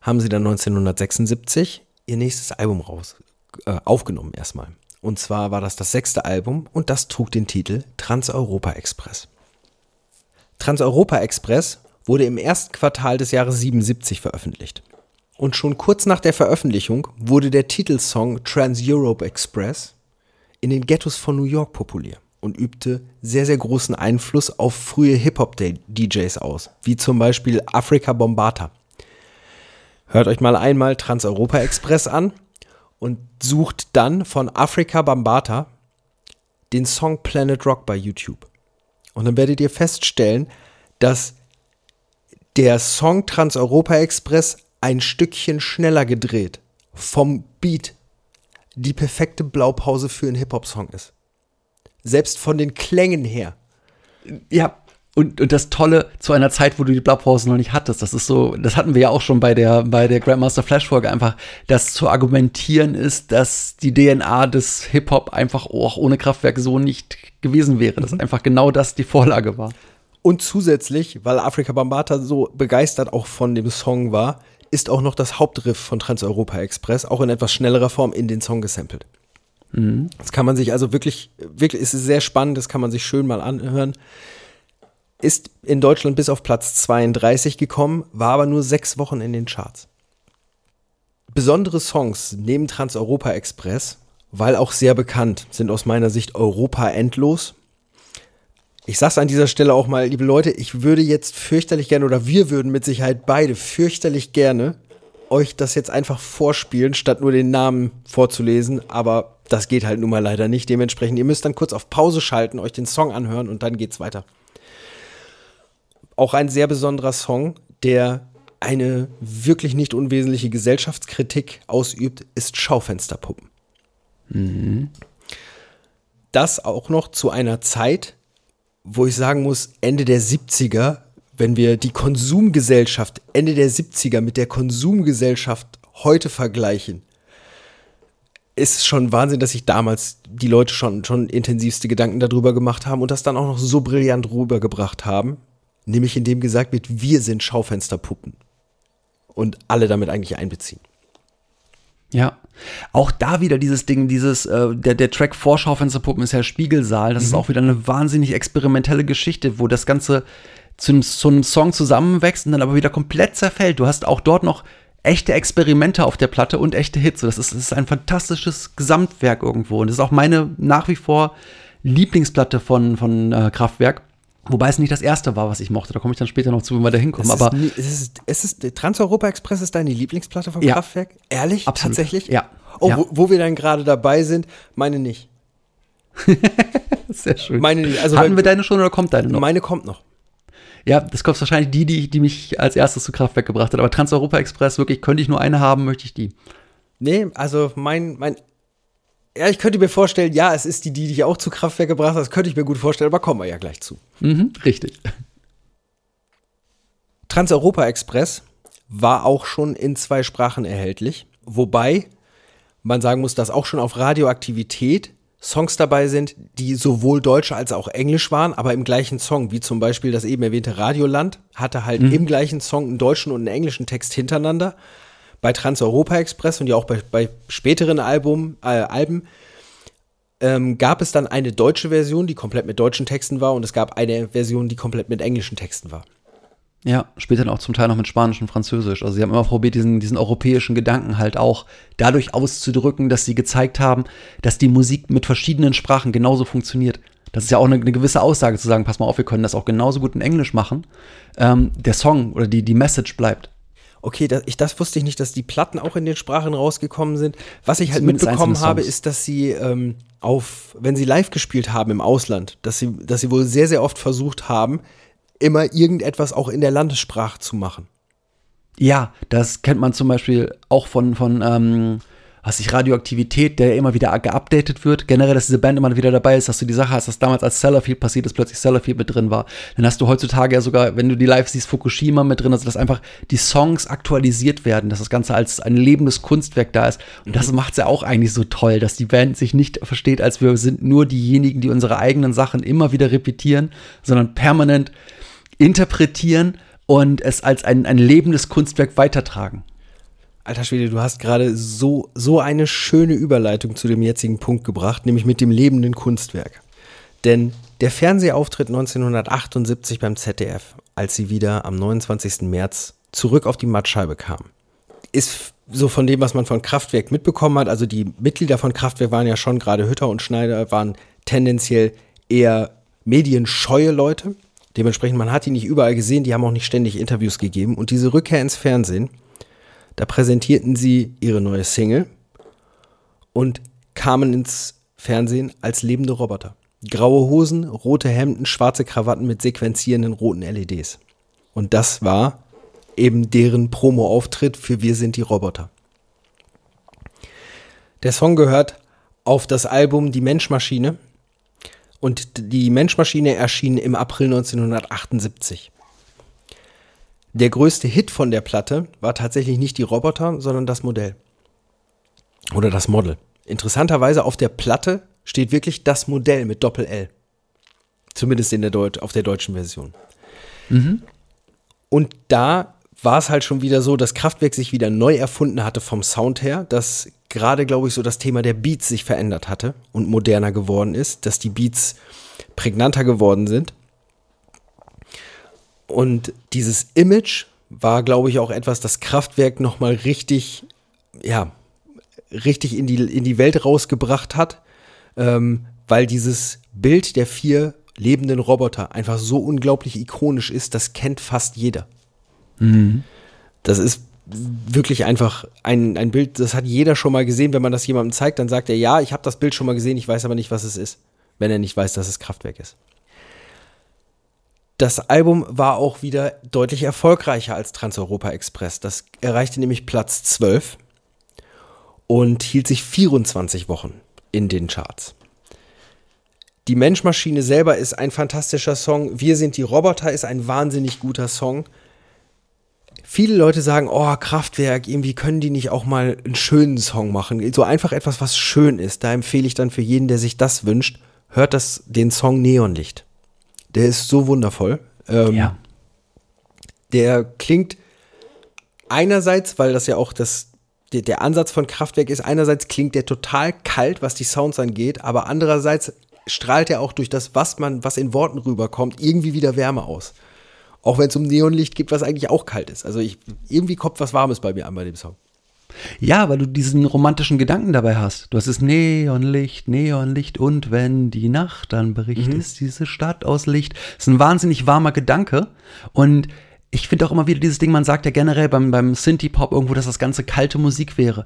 haben sie dann 1976 ihr nächstes Album raus, äh, aufgenommen erstmal. Und zwar war das das sechste Album und das trug den Titel Trans-Europa Express. Trans-Europa Express wurde im ersten Quartal des Jahres 77 veröffentlicht. Und schon kurz nach der Veröffentlichung wurde der Titelsong Trans-Europe Express in den Ghettos von New York populär und übte sehr, sehr großen Einfluss auf frühe Hip-Hop-DJs aus, wie zum Beispiel Afrika Bombata. Hört euch mal einmal Trans-Europa Express an und sucht dann von Afrika Bambata den Song Planet Rock bei YouTube. Und dann werdet ihr feststellen, dass der Song Trans-Europa Express ein Stückchen schneller gedreht vom Beat die perfekte Blaupause für einen Hip-Hop-Song ist. Selbst von den Klängen her. Ja, und, und das Tolle zu einer Zeit, wo du die Blaupause noch nicht hattest, das ist so, das hatten wir ja auch schon bei der, bei der Grandmaster Flash Folge einfach, dass zu argumentieren ist, dass die DNA des Hip-Hop einfach auch ohne Kraftwerk so nicht gewesen wäre, dass einfach genau das die Vorlage war. Und zusätzlich, weil Afrika Bambata so begeistert auch von dem Song war, ist auch noch das Hauptriff von Trans-Europa Express auch in etwas schnellerer Form in den Song gesampelt. Das kann man sich also wirklich, wirklich, es ist sehr spannend, das kann man sich schön mal anhören. Ist in Deutschland bis auf Platz 32 gekommen, war aber nur sechs Wochen in den Charts. Besondere Songs neben Trans-Europa Express, weil auch sehr bekannt, sind aus meiner Sicht Europa endlos. Ich sag's an dieser Stelle auch mal, liebe Leute, ich würde jetzt fürchterlich gerne, oder wir würden mit Sicherheit beide fürchterlich gerne euch das jetzt einfach vorspielen, statt nur den Namen vorzulesen, aber das geht halt nun mal leider nicht. Dementsprechend, ihr müsst dann kurz auf Pause schalten, euch den Song anhören und dann geht's weiter. Auch ein sehr besonderer Song, der eine wirklich nicht unwesentliche Gesellschaftskritik ausübt, ist Schaufensterpuppen. Das auch noch zu einer Zeit, wo ich sagen muss, Ende der 70er, wenn wir die Konsumgesellschaft Ende der 70er mit der Konsumgesellschaft heute vergleichen, ist es schon Wahnsinn, dass sich damals die Leute schon, schon intensivste Gedanken darüber gemacht haben und das dann auch noch so brillant rübergebracht haben. Nämlich indem gesagt wird, wir sind Schaufensterpuppen. Und alle damit eigentlich einbeziehen. Ja. Auch da wieder dieses Ding, dieses, äh, der, der Track Vorschaufensterpuppen ist ja Spiegelsaal. Das ist auch wieder eine wahnsinnig experimentelle Geschichte, wo das Ganze zu einem, zu einem Song zusammenwächst und dann aber wieder komplett zerfällt. Du hast auch dort noch echte Experimente auf der Platte und echte Hits. Das ist, das ist ein fantastisches Gesamtwerk irgendwo. Und das ist auch meine nach wie vor Lieblingsplatte von, von äh, Kraftwerk. Wobei es nicht das erste war, was ich mochte. Da komme ich dann später noch zu, wenn wir da hinkommen. Aber ist, nie- es ist, es ist, Trans-Europa Express ist deine Lieblingsplatte vom Ja. Kraftwerk? Ehrlich? Absolut. Tatsächlich? Ja. Oh, Ja. Wo, wo wir dann gerade dabei sind, meine nicht. sehr schön. Meine nicht. Also, Hatten wir deine schon oder kommt deine noch? Meine kommt noch. Ja, das kommt wahrscheinlich die, die, die mich als erstes zu Kraftwerk gebracht hat. Aber Trans-Europa Express, wirklich, könnte ich nur eine haben, möchte ich die. Nee, also mein, mein. Ja, ich könnte mir vorstellen, ja, es ist die, die dich auch zu Kraftwerk gebracht hat. Das könnte ich mir gut vorstellen, aber kommen wir ja gleich zu. Mhm, richtig. Trans-Europa Express war auch schon in zwei Sprachen erhältlich. Wobei man sagen muss, dass auch schon auf Radioaktivität Songs dabei sind, die sowohl Deutsch als auch Englisch waren, aber im gleichen Song, wie zum Beispiel das eben erwähnte Radioland, hatte halt im gleichen Song einen deutschen und einen englischen Text hintereinander. Bei Trans-Europa Express und ja auch bei, bei späteren Album, äh, Alben ähm, gab es dann eine deutsche Version, die komplett mit deutschen Texten war und es gab eine Version, die komplett mit englischen Texten war. Ja, später dann auch zum Teil noch mit Spanisch und Französisch. Also sie haben immer probiert, diesen, diesen europäischen Gedanken halt auch dadurch auszudrücken, dass sie gezeigt haben, dass die Musik mit verschiedenen Sprachen genauso funktioniert. Das ist ja auch eine, eine gewisse Aussage zu sagen, pass mal auf, wir können das auch genauso gut in Englisch machen. Ähm, der Song oder die, die Message bleibt. Okay, das, ich, das wusste ich nicht, dass die Platten auch in den Sprachen rausgekommen sind. Was ich halt Zumindest mitbekommen habe, ist, dass sie ähm, auf, wenn sie live gespielt haben im Ausland, dass sie, dass sie wohl sehr, sehr oft versucht haben, immer irgendetwas auch in der Landessprache zu machen. Ja, das kennt man zum Beispiel auch von, von ähm, was ich, Radioaktivität, der immer wieder geupdatet wird. Generell, dass diese Band immer wieder dabei ist, dass du die Sache hast, dass damals als Sellafield passiert ist, plötzlich Sellafield mit drin war. Dann hast du heutzutage ja sogar, wenn du die live siehst, Fukushima mit drin, also dass einfach die Songs aktualisiert werden, dass das Ganze als ein lebendes Kunstwerk da ist. Und das macht's ja auch eigentlich so toll, dass die Band sich nicht versteht, als wir sind nur diejenigen, die unsere eigenen Sachen immer wieder repetieren, sondern permanent interpretieren und es als ein, ein lebendes Kunstwerk weitertragen. Alter Schwede, du hast gerade so, so eine schöne Überleitung zu dem jetzigen Punkt gebracht, nämlich mit dem lebenden Kunstwerk. Denn der Fernsehauftritt 1978 beim ZDF, als sie wieder am 29. März zurück auf die Mattscheibe kam, ist so von dem, was man von Kraftwerk mitbekommen hat. Also die Mitglieder von Kraftwerk waren ja schon, gerade Hütter und Schneider, waren tendenziell eher medienscheue Leute. Dementsprechend, man hat die nicht überall gesehen, die haben auch nicht ständig Interviews gegeben. Und diese Rückkehr ins Fernsehen, da präsentierten sie ihre neue Single und kamen ins Fernsehen als lebende Roboter. Graue Hosen, rote Hemden, schwarze Krawatten mit sequenzierenden roten LEDs. Und das war eben deren Promo-Auftritt für Wir sind die Roboter. Der Song gehört auf das Album Die Menschmaschine und die Menschmaschine erschien im April 1978. Der größte Hit von der Platte war tatsächlich nicht die Roboter, sondern das Modell. Oder das Model. Interessanterweise auf der Platte steht wirklich das Modell mit Doppel-L. Zumindest in der Deut auf der deutschen Version. Und da war es halt schon wieder so, dass Kraftwerk sich wieder neu erfunden hatte vom Sound her, dass gerade, glaube ich, so das Thema der Beats sich verändert hatte und moderner geworden ist, dass die Beats prägnanter geworden sind. Und dieses Image war, glaube ich, auch etwas, das Kraftwerk nochmal richtig, ja, richtig in die, in die Welt rausgebracht hat, ähm, weil dieses Bild der vier lebenden Roboter einfach so unglaublich ikonisch ist, das kennt fast jeder. Das ist wirklich einfach ein, ein Bild, das hat jeder schon mal gesehen. Wenn man das jemandem zeigt, dann sagt er, ja, ich habe das Bild schon mal gesehen, ich weiß aber nicht, was es ist, wenn er nicht weiß, dass es Kraftwerk ist. Das Album war auch wieder deutlich erfolgreicher als Trans-Europa Express. Das erreichte nämlich Platz 12 und hielt sich 24 Wochen in den Charts. Die Menschmaschine selber ist ein fantastischer Song. Wir sind die Roboter ist ein wahnsinnig guter Song. Viele Leute sagen, oh, Kraftwerk, irgendwie können die nicht auch mal einen schönen Song machen. So einfach etwas, was schön ist. Da empfehle ich dann für jeden, der sich das wünscht, hört das, den Song Neonlicht. Der ist so wundervoll. Ähm, Der klingt einerseits, weil das ja auch das der, der Ansatz von Kraftwerk ist, einerseits klingt der total kalt, was die Sounds angeht, aber andererseits strahlt er auch durch das, was man, was in Worten rüberkommt, irgendwie wieder Wärme aus. Auch wenn es um Neonlicht geht, was eigentlich auch kalt ist. Also ich, irgendwie kommt was Warmes bei mir an bei dem Song. Ja, weil du diesen romantischen Gedanken dabei hast. Du hast das Neonlicht, Neonlicht und wenn die Nacht dann bricht, Mhm. ist diese Stadt aus Licht. Das ist ein wahnsinnig warmer Gedanke und ich finde auch immer wieder dieses Ding, man sagt ja generell beim, beim Synthie-Pop irgendwo, dass das ganze kalte Musik wäre.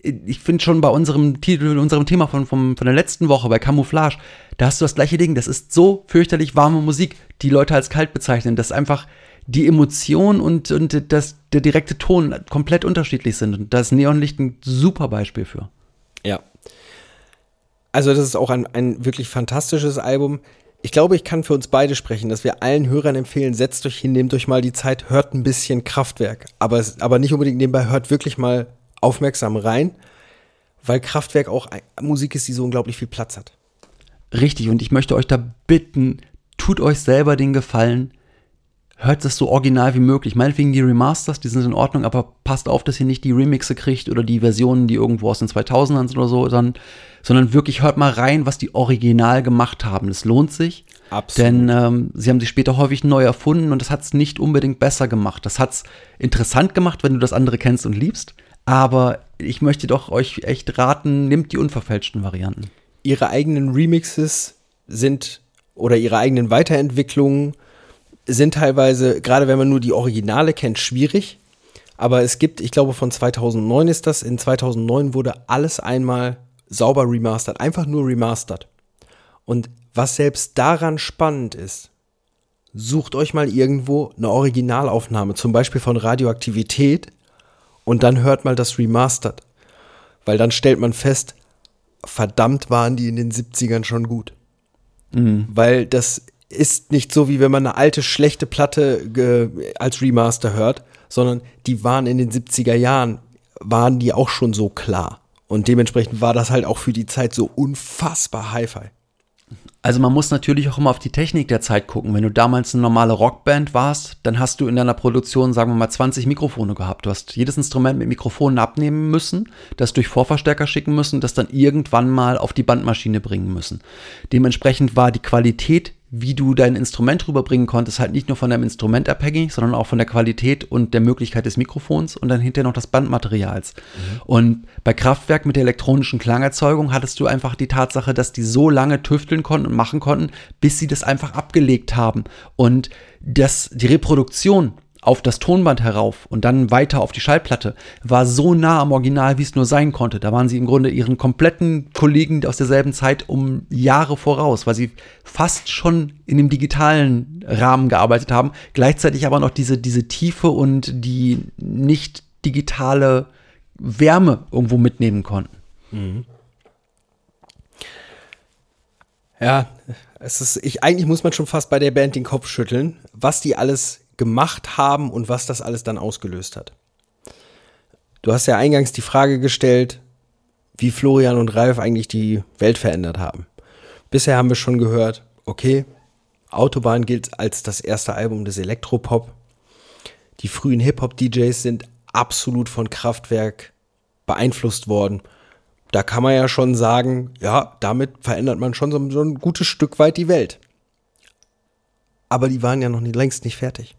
Ich finde schon bei unserem Titel, unserem Thema von, vom, von der letzten Woche, bei Camouflage, da hast du das gleiche Ding. Das ist so fürchterlich warme Musik, die Leute als kalt bezeichnen, dass einfach die Emotion und, und das, der direkte Ton komplett unterschiedlich sind. Und da ist Neonlicht ein super Beispiel für. Ja. Also das ist auch ein, ein wirklich fantastisches Album. Ich glaube, ich kann für uns beide sprechen, dass wir allen Hörern empfehlen, setzt euch hin, nehmt euch mal die Zeit, hört ein bisschen Kraftwerk. Aber, aber nicht unbedingt nebenbei, hört wirklich mal aufmerksam rein, weil Kraftwerk auch Musik ist, die so unglaublich viel Platz hat. Richtig, und ich möchte euch da bitten, tut euch selber den Gefallen, hört es so original wie möglich. Meinetwegen die Remasters, die sind in Ordnung, aber passt auf, dass ihr nicht die Remixe kriegt oder die Versionen, die irgendwo aus den 2000ern sind oder so, sondern, sondern wirklich hört mal rein, was die original gemacht haben. Das lohnt sich. Absolut. Denn ähm, sie haben sich später häufig neu erfunden und das hat es nicht unbedingt besser gemacht. Das hat es interessant gemacht, wenn du das andere kennst und liebst. Aber ich möchte doch euch echt raten, nehmt die unverfälschten Varianten. ihre eigenen Remixes sind oder ihre eigenen Weiterentwicklungen sind teilweise, gerade wenn man nur die Originale kennt, schwierig. Aber es gibt, ich glaube von 2009 ist das, in 2009 wurde alles einmal sauber remastert, einfach nur remastert. Und was selbst daran spannend ist, sucht euch mal irgendwo eine Originalaufnahme, zum Beispiel von Radioaktivität, und dann hört mal das Remastered. Weil dann stellt man fest, verdammt waren die in den 70ern schon gut. Weil das ist nicht so, wie wenn man eine alte, schlechte Platte als Remaster hört, sondern die waren in den 70er Jahren, waren die auch schon so klar. Und dementsprechend war das halt auch für die Zeit so unfassbar Hi-Fi. Also man muss natürlich auch immer auf die Technik der Zeit gucken. Wenn du damals eine normale Rockband warst, dann hast du in deiner Produktion, sagen wir mal, 20 Mikrofone gehabt. Du hast jedes Instrument mit Mikrofonen abnehmen müssen, das durch Vorverstärker schicken müssen, das dann irgendwann mal auf die Bandmaschine bringen müssen. Dementsprechend war die Qualität, wie du dein Instrument rüberbringen konntest, halt nicht nur von deinem Instrument abhängig, sondern auch von der Qualität und der Möglichkeit des Mikrofons und dann hinterher noch des Bandmaterials. Und bei Kraftwerk mit der elektronischen Klangerzeugung hattest du einfach die Tatsache, dass die so lange tüfteln konnten und machen konnten, bis sie das einfach abgelegt haben. Und das, die Reproduktion auf das Tonband herauf und dann weiter auf die Schallplatte war so nah am Original, wie es nur sein konnte. Da waren sie im Grunde ihren kompletten Kollegen aus derselben Zeit um Jahre voraus, weil sie fast schon in dem digitalen Rahmen gearbeitet haben, gleichzeitig aber noch diese, diese Tiefe und die nicht digitale Wärme irgendwo mitnehmen konnten. Ja, es ist, ich, eigentlich muss man schon fast bei der Band den Kopf schütteln, was die alles gemacht haben und was das alles dann ausgelöst hat. Du hast ja eingangs die Frage gestellt, wie Florian und Ralf eigentlich die Welt verändert haben. Bisher haben wir schon gehört, okay, Autobahn gilt als das erste Album des Elektropop. Die frühen Hip-Hop-DJs sind absolut von Kraftwerk beeinflusst worden. Da kann man ja schon sagen, ja, damit verändert man schon so, ein gutes Stück weit die Welt. Aber die waren ja noch nie, längst nicht fertig.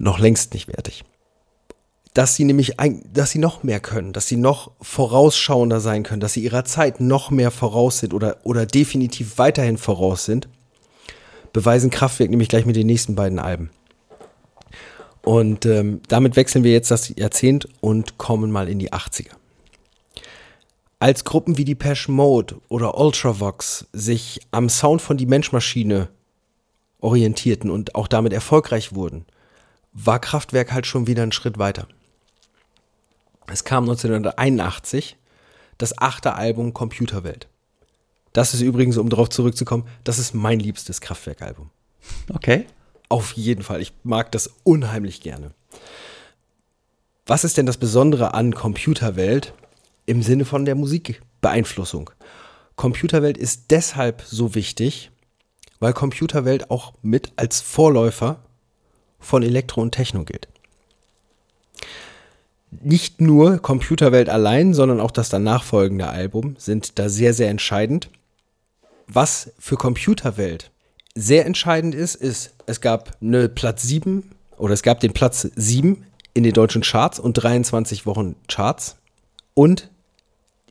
Noch längst nicht fertig. Dass sie nämlich, dass sie noch mehr können, dass sie noch vorausschauender sein können, dass sie ihrer Zeit noch mehr voraus sind oder, oder definitiv weiterhin voraus sind, beweisen Kraftwerk nämlich gleich mit den nächsten beiden Alben. Und ähm, damit wechseln wir jetzt das Jahrzehnt und kommen mal in die 80er. Als Gruppen wie die Pesh Mode oder Ultravox sich am Sound von Die Menschmaschine orientierten und auch damit erfolgreich wurden, war Kraftwerk halt schon wieder einen Schritt weiter. Es kam 1981 das achte Album Computerwelt. Das ist übrigens, um darauf zurückzukommen, das ist mein liebstes Kraftwerk-Album. Okay. Auf jeden Fall. Ich mag das unheimlich gerne. Was ist denn das Besondere an Computerwelt im Sinne von der Musikbeeinflussung? Computerwelt ist deshalb so wichtig, weil Computerwelt auch mit als Vorläufer von Elektro und Techno gilt. nicht nur Computerwelt allein, sondern auch das danach folgende Album sind da sehr, sehr entscheidend. Was für Computerwelt sehr entscheidend ist, ist, es gab eine Platz 7 oder es gab den Platz 7 in den deutschen Charts und 23 Wochen Charts. Und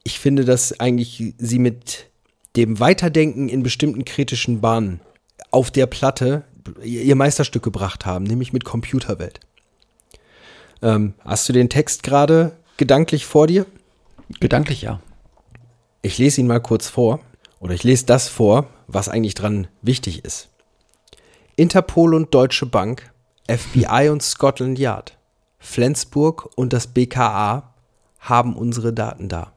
ich finde, dass eigentlich sie mit dem Weiterdenken in bestimmten kritischen Bahnen auf der Platte ihr Meisterstück gebracht haben, nämlich mit Computerwelt. Ähm, hast du den Text gerade gedanklich vor dir? Gedanklich ja. Ich lese ihn mal kurz vor. Oder ich lese das vor, was eigentlich dran wichtig ist. Interpol und Deutsche Bank, FBI und Scotland Yard, Flensburg und das BKA haben unsere Daten da.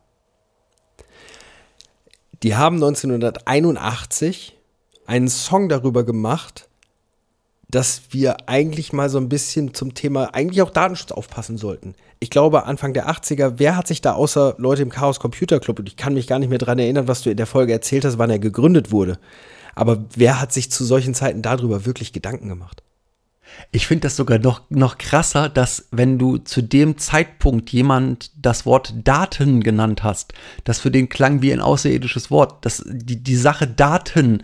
Die haben 1981 einen Song darüber gemacht, dass wir eigentlich mal so ein bisschen zum Thema, eigentlich auch Datenschutz aufpassen sollten. Ich glaube, Anfang der 80er, wer hat sich da außer Leute im Chaos Computer Club, und ich kann mich gar nicht mehr dran erinnern, was du in der Folge erzählt hast, wann er gegründet wurde. Aber wer hat sich zu solchen Zeiten darüber wirklich Gedanken gemacht? Ich finde das sogar noch, noch krasser, dass wenn du zu dem Zeitpunkt jemand das Wort Daten genannt hast, das für den klang wie ein außerirdisches Wort, dass die, die Sache Daten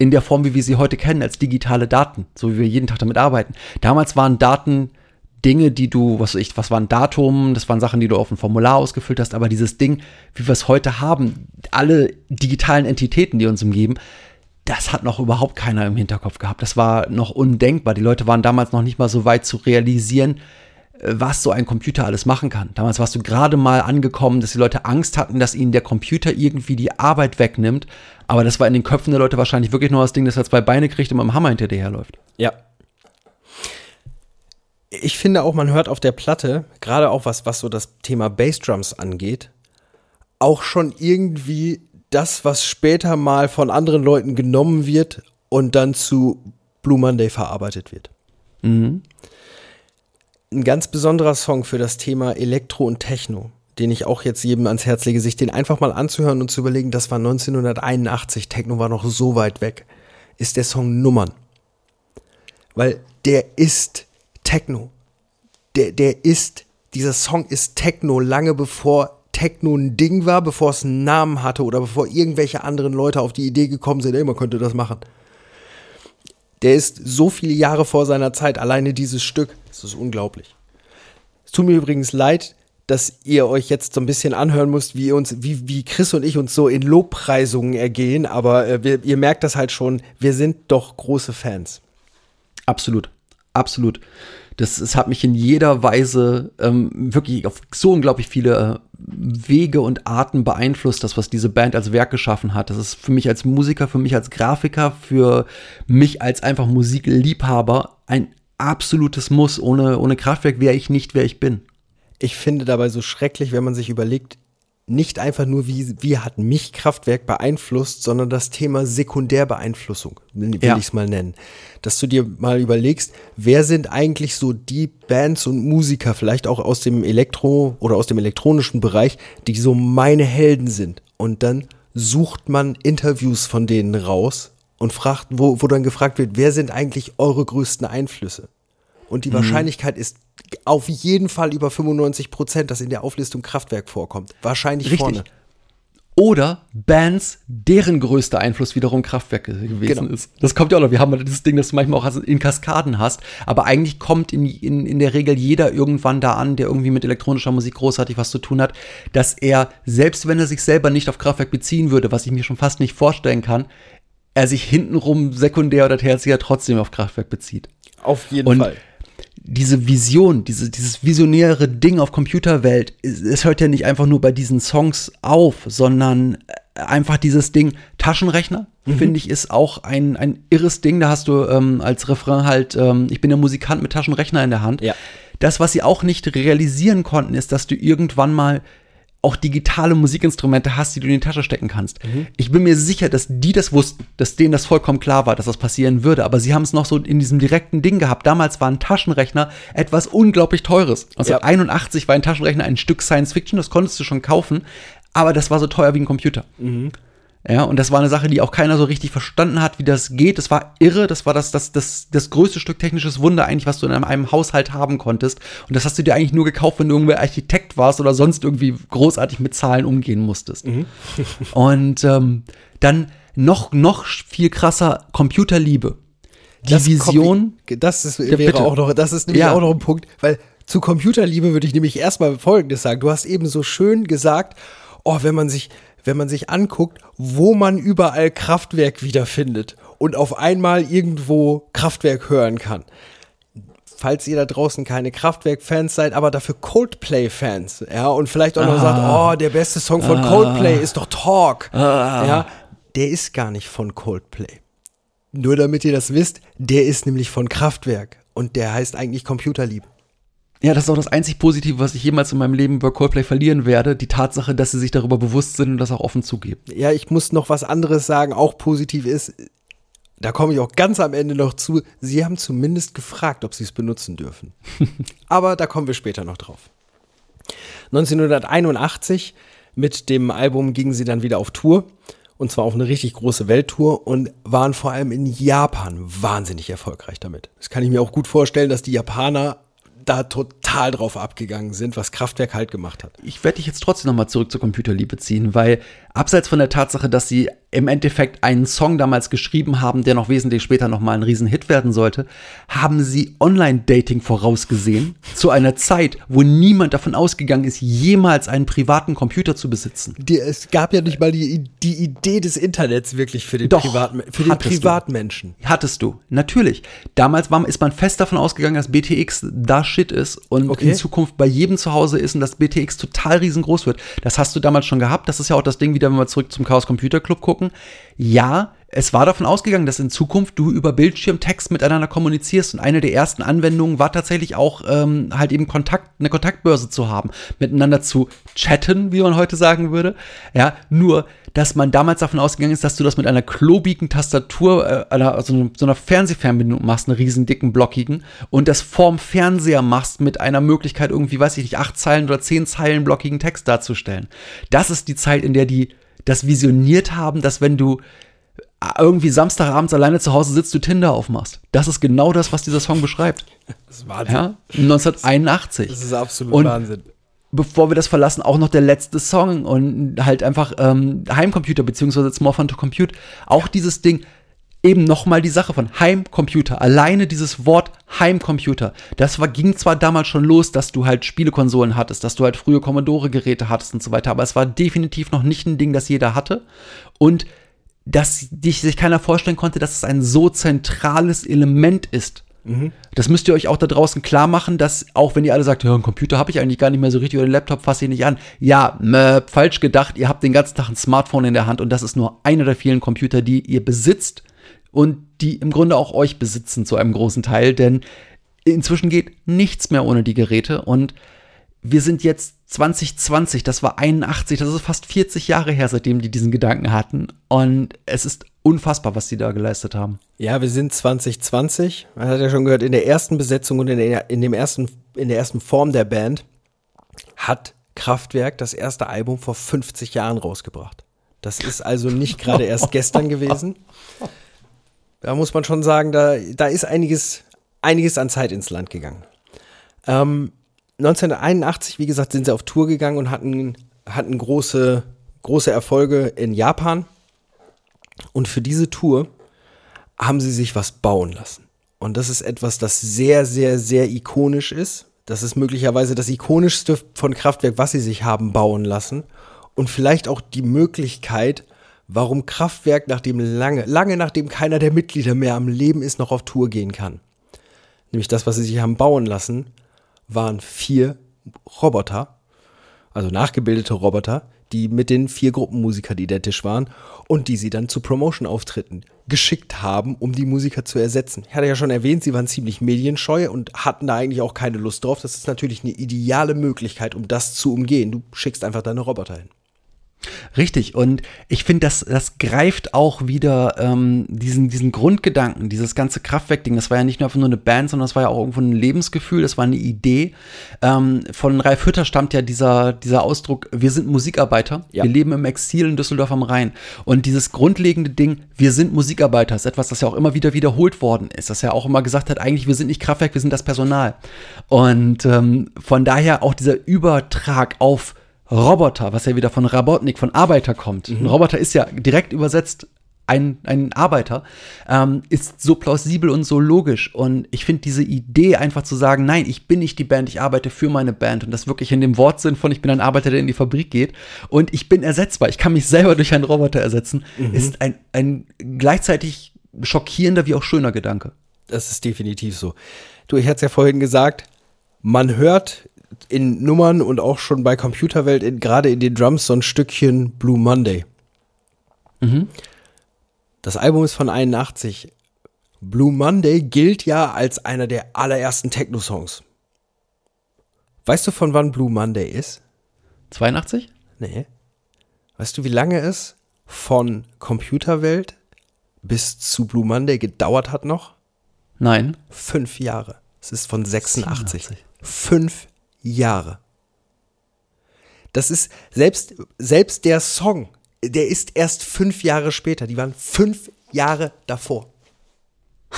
in der Form, wie wir sie heute kennen, als digitale Daten, so wie wir jeden Tag damit arbeiten. Damals waren Daten Dinge, die du, was ich, was waren Datum, das waren Sachen, die du auf ein Formular ausgefüllt hast, aber dieses Ding, wie wir es heute haben, alle digitalen Entitäten, die uns umgeben, das hat noch überhaupt keiner im Hinterkopf gehabt. Das war noch undenkbar. Die Leute waren damals noch nicht mal so weit zu realisieren, was so ein Computer alles machen kann. Damals warst du gerade mal angekommen, dass die Leute Angst hatten, dass ihnen der Computer irgendwie die Arbeit wegnimmt. Aber das war in den Köpfen der Leute wahrscheinlich wirklich nur das Ding, das er zwei Beine kriegt und mit dem Hammer hinterher läuft. Ja. Ich finde auch, man hört auf der Platte, gerade auch was, was so das Thema Bassdrums angeht, auch schon irgendwie das, was später mal von anderen Leuten genommen wird und dann zu Blue Monday verarbeitet wird. Mhm ein ganz besonderer Song für das Thema Elektro und Techno, den ich auch jetzt jedem ans Herz lege, sich den einfach mal anzuhören und zu überlegen, das war 1981, Techno war noch so weit weg, ist der Song Nummern. Weil der ist Techno. Der, der ist, dieser Song ist Techno lange bevor Techno ein Ding war, bevor es einen Namen hatte oder bevor irgendwelche anderen Leute auf die Idee gekommen sind, ey, man könnte das machen. Der ist so viele Jahre vor seiner Zeit, alleine dieses Stück. Das ist unglaublich. Es tut mir übrigens leid, dass ihr euch jetzt so ein bisschen anhören müsst, wie uns, wie, wie Chris und ich uns so in Lobpreisungen ergehen, aber äh, wir, ihr merkt das halt schon, wir sind doch große Fans. Absolut, absolut. Das, das hat mich in jeder Weise ähm, wirklich auf so unglaublich viele äh, Wege und Arten beeinflusst, das, was diese Band als Werk geschaffen hat. Das ist für mich als Musiker, für mich als Grafiker, für mich als einfach Musikliebhaber ein absolutes Muss. Ohne, ohne Kraftwerk wäre ich nicht, wer ich bin. Ich finde dabei so schrecklich, wenn man sich überlegt, nicht einfach nur, wie, wie hat mich Kraftwerk beeinflusst, sondern das Thema Sekundärbeeinflussung, will Ja. ich es mal nennen. Dass du dir mal überlegst, wer sind eigentlich so die Bands und Musiker, vielleicht auch aus dem Elektro- oder aus dem elektronischen Bereich, die so meine Helden sind. Und dann sucht man Interviews von denen raus und fragt, wo, wo dann gefragt wird, wer sind eigentlich eure größten Einflüsse? Und die Wahrscheinlichkeit ist auf jeden Fall über 95 Prozent, dass in der Auflistung Kraftwerk vorkommt. Wahrscheinlich Richtig. vorne. Oder Bands, deren größter Einfluss wiederum Kraftwerk ge- gewesen Genau. ist. Das kommt ja auch noch. Wir haben dieses Ding, das du manchmal auch in Kaskaden hast. Aber eigentlich kommt in, in, in der Regel jeder irgendwann da an, der irgendwie mit elektronischer Musik großartig was zu tun hat, dass er, selbst wenn er sich selber nicht auf Kraftwerk beziehen würde, was ich mir schon fast nicht vorstellen kann, er sich hintenrum sekundär oder tertiär trotzdem auf Kraftwerk bezieht. Auf jeden Und Fall. Diese Vision, diese, dieses visionäre Ding auf Computerwelt, es, hört ja nicht einfach nur bei diesen Songs auf, sondern äh, einfach dieses Ding Taschenrechner, Mhm. finde ich, ist auch ein, ein irres Ding. Da hast du ähm, als Refrain halt, ähm, ich bin der Musikant mit Taschenrechner in der Hand. Ja. Das, was sie auch nicht realisieren konnten, ist, dass du irgendwann mal auch digitale Musikinstrumente hast, die du in die Tasche stecken kannst. Mhm. Ich bin mir sicher, dass die das wussten, dass denen das vollkommen klar war, dass das passieren würde. Aber sie haben es noch so in diesem direkten Ding gehabt. Damals war ein Taschenrechner etwas unglaublich Teures. Also Ja. 81 war ein Taschenrechner ein Stück Science Fiction, das konntest du schon kaufen, aber das war so teuer wie ein Computer. Ja, und das war eine Sache, die auch keiner so richtig verstanden hat, wie das geht. Das war irre. Das war das, das, das, das größte Stück technisches Wunder eigentlich, was du in einem, einem Haushalt haben konntest. Und das hast du dir eigentlich nur gekauft, wenn du irgendwie Architekt warst oder sonst irgendwie großartig mit Zahlen umgehen musstest. und ähm, dann noch, noch viel krasser Computerliebe. Die Das Vision. Das ist, Ja, wäre bitte. auch noch, das ist nämlich Ja. auch noch ein Punkt, weil zu Computerliebe würde ich nämlich erstmal Folgendes sagen. Du hast eben so schön gesagt, oh, wenn man sich, wenn man sich anguckt, wo man überall Kraftwerk wiederfindet und auf einmal irgendwo Kraftwerk hören kann. Falls ihr da draußen keine Kraftwerk-Fans seid, aber dafür Coldplay-Fans, ja, und vielleicht auch noch sagt, oh, der beste Song von Coldplay ist doch Talk, ja, der ist gar nicht von Coldplay. Nur damit ihr das wisst, der ist nämlich von Kraftwerk und der heißt eigentlich Computerliebe. Ja, das ist auch das einzig Positive, was ich jemals in meinem Leben über Coldplay verlieren werde. Die Tatsache, dass sie sich darüber bewusst sind und das auch offen zugeben. Ja, ich muss noch was anderes sagen, auch positiv ist, da komme ich auch ganz am Ende noch zu, sie haben zumindest gefragt, ob sie es benutzen dürfen. Aber da kommen wir später noch drauf. 1981 mit dem Album gingen sie dann wieder auf Tour und zwar auf eine richtig große Welttour und waren vor allem in Japan wahnsinnig erfolgreich damit. Das kann ich mir auch gut vorstellen, dass die Japaner da total drauf abgegangen sind, was Kraftwerk halt gemacht hat. Ich werde dich jetzt trotzdem nochmal zurück zur Computerliebe ziehen, weil abseits von der Tatsache, dass sie im Endeffekt einen Song damals geschrieben haben, der noch wesentlich später nochmal ein Riesenhit werden sollte, haben sie Online-Dating vorausgesehen zu einer Zeit, wo niemand davon ausgegangen ist, jemals einen privaten Computer zu besitzen. Die, es gab ja nicht mal die, die Idee des Internets wirklich für den, Doch, Privatmen- für den hattest du. Privatmenschen. Hattest du, natürlich. Damals war, ist man fest davon ausgegangen, dass BTX da Shit ist und Okay. in Zukunft bei jedem zu Hause ist und dass BTX total riesengroß wird. Das hast du damals schon gehabt. Das ist ja auch das Ding, wieder, wir zurück zum Chaos Computer Club gucken. Ja, es war davon ausgegangen, dass in Zukunft du über Bildschirmtext miteinander kommunizierst und eine der ersten Anwendungen war tatsächlich auch ähm, halt eben Kontakt, eine Kontaktbörse zu haben, miteinander zu chatten, wie man heute sagen würde. Ja, nur, dass man damals davon ausgegangen ist, dass du das mit einer klobigen Tastatur, äh, einer, also so einer Fernsehfernbedienung machst, einer riesen dicken, blockigen, und das vorm Fernseher machst mit einer Möglichkeit irgendwie, weiß ich nicht, acht Zeilen oder zehn Zeilen blockigen Text darzustellen. Das ist die Zeit, in der die das visioniert haben, dass wenn du irgendwie Samstagabends alleine zu Hause sitzt, du Tinder aufmachst. Das ist genau das, was dieser Song beschreibt. Das ist Wahnsinn. Ja? 1981. Das ist absolut Und Wahnsinn. bevor wir das verlassen, auch noch der letzte Song und halt einfach ähm, Heimcomputer beziehungsweise More Fun to Compute. Auch dieses Ding, eben nochmal die Sache von Heimcomputer. Alleine dieses Wort Heimcomputer. Das war, ging zwar damals schon los, dass du halt Spielekonsolen hattest, dass du halt frühe Commodore-Geräte hattest und so weiter, aber es war definitiv noch nicht ein Ding, das jeder hatte. Und dass dich sich keiner vorstellen konnte, dass es ein so zentrales Element ist. Das müsst ihr euch auch da draußen klar machen, dass auch wenn ihr alle sagt, ja, einen Computer habe ich eigentlich gar nicht mehr so richtig oder den Laptop fasse ich nicht an. Ja, mö, falsch gedacht, ihr habt den ganzen Tag ein Smartphone in der Hand und das ist nur einer der vielen Computer, die ihr besitzt und die im Grunde auch euch besitzen zu einem großen Teil, denn inzwischen geht nichts mehr ohne die Geräte und wir sind jetzt 2020, das war 81, das ist fast 40 Jahre her, seitdem die diesen Gedanken hatten. Und es ist unfassbar, was die da geleistet haben. Ja, wir sind 2020. Man hat ja schon gehört, in der ersten Besetzung und in der, in dem ersten, in der ersten Form der Band hat Kraftwerk das erste Album vor 50 Jahren rausgebracht. Das ist also nicht gerade erst gestern gewesen. Da muss man schon sagen, da, da ist einiges, einiges an Zeit ins Land gegangen. Ähm, 1981, wie gesagt, sind sie auf Tour gegangen und hatten, hatten große, große Erfolge in Japan. Und für diese Tour haben sie sich was bauen lassen. Und das ist etwas, das sehr, sehr, sehr ikonisch ist. Das ist möglicherweise das ikonischste von Kraftwerk, was sie sich haben bauen lassen. Und vielleicht auch die Möglichkeit, warum Kraftwerk, nachdem lange, lange nachdem keiner der Mitglieder mehr am Leben ist, noch auf Tour gehen kann. Nämlich das, was sie sich haben bauen lassen, waren vier Roboter, also nachgebildete Roboter, die mit den vier Gruppenmusikern identisch waren und die sie dann zu Promotion-Auftritten geschickt haben, um die Musiker zu ersetzen. Ich hatte ja schon erwähnt, sie waren ziemlich medienscheu und hatten da eigentlich auch keine Lust drauf. Das ist natürlich eine ideale Möglichkeit, um das zu umgehen. Du schickst einfach deine Roboter hin. Richtig, und ich finde, das, das greift auch wieder ähm, diesen, diesen Grundgedanken, dieses ganze Kraftwerk-Ding. Das war ja nicht nur einfach nur eine Band, sondern das war ja auch irgendwo ein Lebensgefühl, das war eine Idee. Ähm, von Ralf Hütter stammt ja dieser, dieser Ausdruck, wir sind Musikarbeiter, Ja. wir leben im Exil in Düsseldorf am Rhein. Und dieses grundlegende Ding, wir sind Musikarbeiter, ist etwas, das ja auch immer wieder wiederholt worden ist, das ja auch immer gesagt hat, eigentlich, wir sind nicht Kraftwerk, wir sind das Personal. Und ähm, von daher auch dieser Übertrag auf Roboter, was ja wieder von Rabotnik, von Arbeiter kommt. Ein Roboter ist ja direkt übersetzt ein, ein Arbeiter, ähm, ist so plausibel und so logisch. Und ich finde diese Idee einfach zu sagen, nein, ich bin nicht die Band, ich arbeite für meine Band. Und das wirklich in dem Wortsinn von, ich bin ein Arbeiter, der in die Fabrik geht. Und ich bin ersetzbar, ich kann mich selber durch einen Roboter ersetzen, ist ein, ein gleichzeitig schockierender wie auch schöner Gedanke. Das ist definitiv so. Du, ich hatte es ja vorhin gesagt, man hört in Nummern und auch schon bei Computerwelt, in, gerade in den Drums, so ein Stückchen Blue Monday. Das Album ist von 81. Blue Monday gilt ja als einer der allerersten Techno-Songs. Weißt du, von wann Blue Monday ist? 82? Nee. Weißt du, wie lange es von Computerwelt bis zu Blue Monday gedauert hat noch? Nein. Fünf Jahre. Es ist von 86. 87. Fünf Jahre. Das ist selbst, selbst der Song, der ist erst fünf Jahre später. Die waren fünf Jahre davor.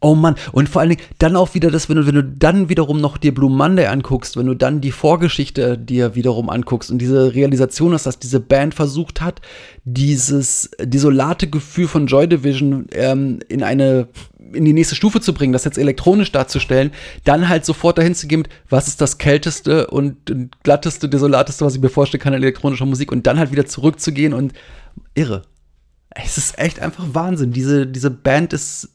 Oh Mann, und vor allen Dingen dann auch wieder das, wenn du, wenn du dann wiederum noch dir Blue Monday anguckst, wenn du dann die Vorgeschichte dir wiederum anguckst und diese Realisation hast, dass diese Band versucht hat, dieses desolate Gefühl von Joy Division ähm, in eine in die nächste Stufe zu bringen, das jetzt elektronisch darzustellen, dann halt sofort dahin zu gehen, mit, was ist das kälteste und, glatteste, desolateste, was ich mir vorstellen kann an elektronischer Musik und dann halt wieder zurückzugehen und irre. Es ist echt einfach Wahnsinn. Diese, diese Band ist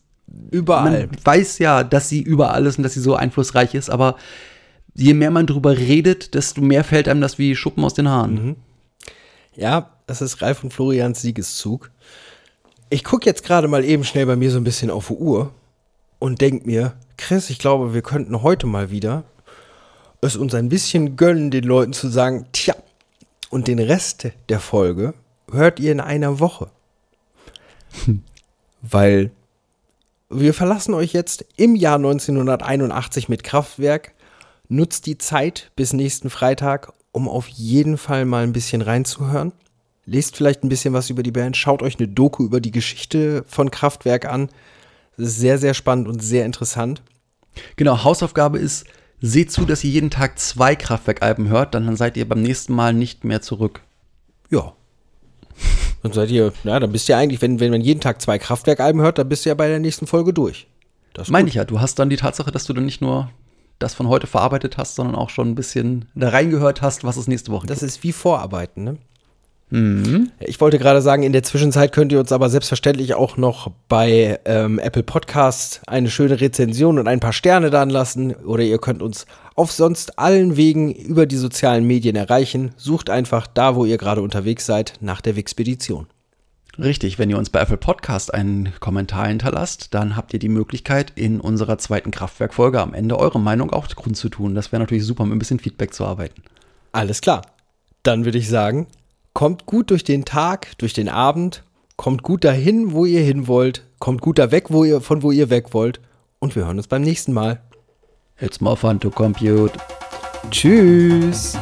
Überall. man weiß ja, dass sie überall ist und dass sie so einflussreich ist, aber je mehr man drüber redet, desto mehr fällt einem das wie Schuppen aus den Haaren. Ja, das ist Ralf und Florians Siegeszug. Ich gucke jetzt gerade mal eben schnell bei mir so ein bisschen auf die Uhr und denk mir, Chris, ich glaube, wir könnten heute mal wieder es uns ein bisschen gönnen, den Leuten zu sagen, tja, und den Rest der Folge hört ihr in einer Woche. Weil wir verlassen euch jetzt im Jahr 1981 mit Kraftwerk. Nutzt die Zeit bis nächsten Freitag, um auf jeden Fall mal ein bisschen reinzuhören. Lest vielleicht ein bisschen was über die Band, schaut euch eine Doku über die Geschichte von Kraftwerk an. Das ist sehr, sehr spannend und sehr interessant. Genau, Hausaufgabe ist, seht zu, dass ihr jeden Tag zwei Kraftwerkalben hört, dann seid ihr beim nächsten Mal nicht mehr zurück. Ja. Dann seid ihr, ja, dann bist ihr eigentlich, wenn, wenn man jeden Tag zwei Kraftwerkalben hört, dann bist du ja bei der nächsten Folge durch. Das Meine ich ja, du hast dann die Tatsache, dass du dann nicht nur das von heute verarbeitet hast, sondern auch schon ein bisschen da reingehört hast, was es nächste Woche Das ist wie Vorarbeiten, ne? Ich wollte gerade sagen, in der Zwischenzeit könnt ihr uns aber selbstverständlich auch noch bei ähm, Apple Podcast eine schöne Rezension und ein paar Sterne da lassen. Oder ihr könnt uns auf sonst allen Wegen über die sozialen Medien erreichen. Sucht einfach da, wo ihr gerade unterwegs seid, nach der Wixpedition. Richtig, wenn ihr uns bei Apple Podcast einen Kommentar hinterlasst, dann habt ihr die Möglichkeit, in unserer zweiten Kraftwerkfolge am Ende eure Meinung auch kundzutun. Das wäre natürlich super, mit ein bisschen Feedback zu arbeiten. Alles klar. Dann würde ich sagen, kommt gut durch den Tag, durch den Abend, kommt gut dahin, wo ihr hin wollt, kommt gut da weg, wo ihr, von wo ihr weg wollt. Und wir hören uns beim nächsten Mal. It's more fun to compute. Tschüss.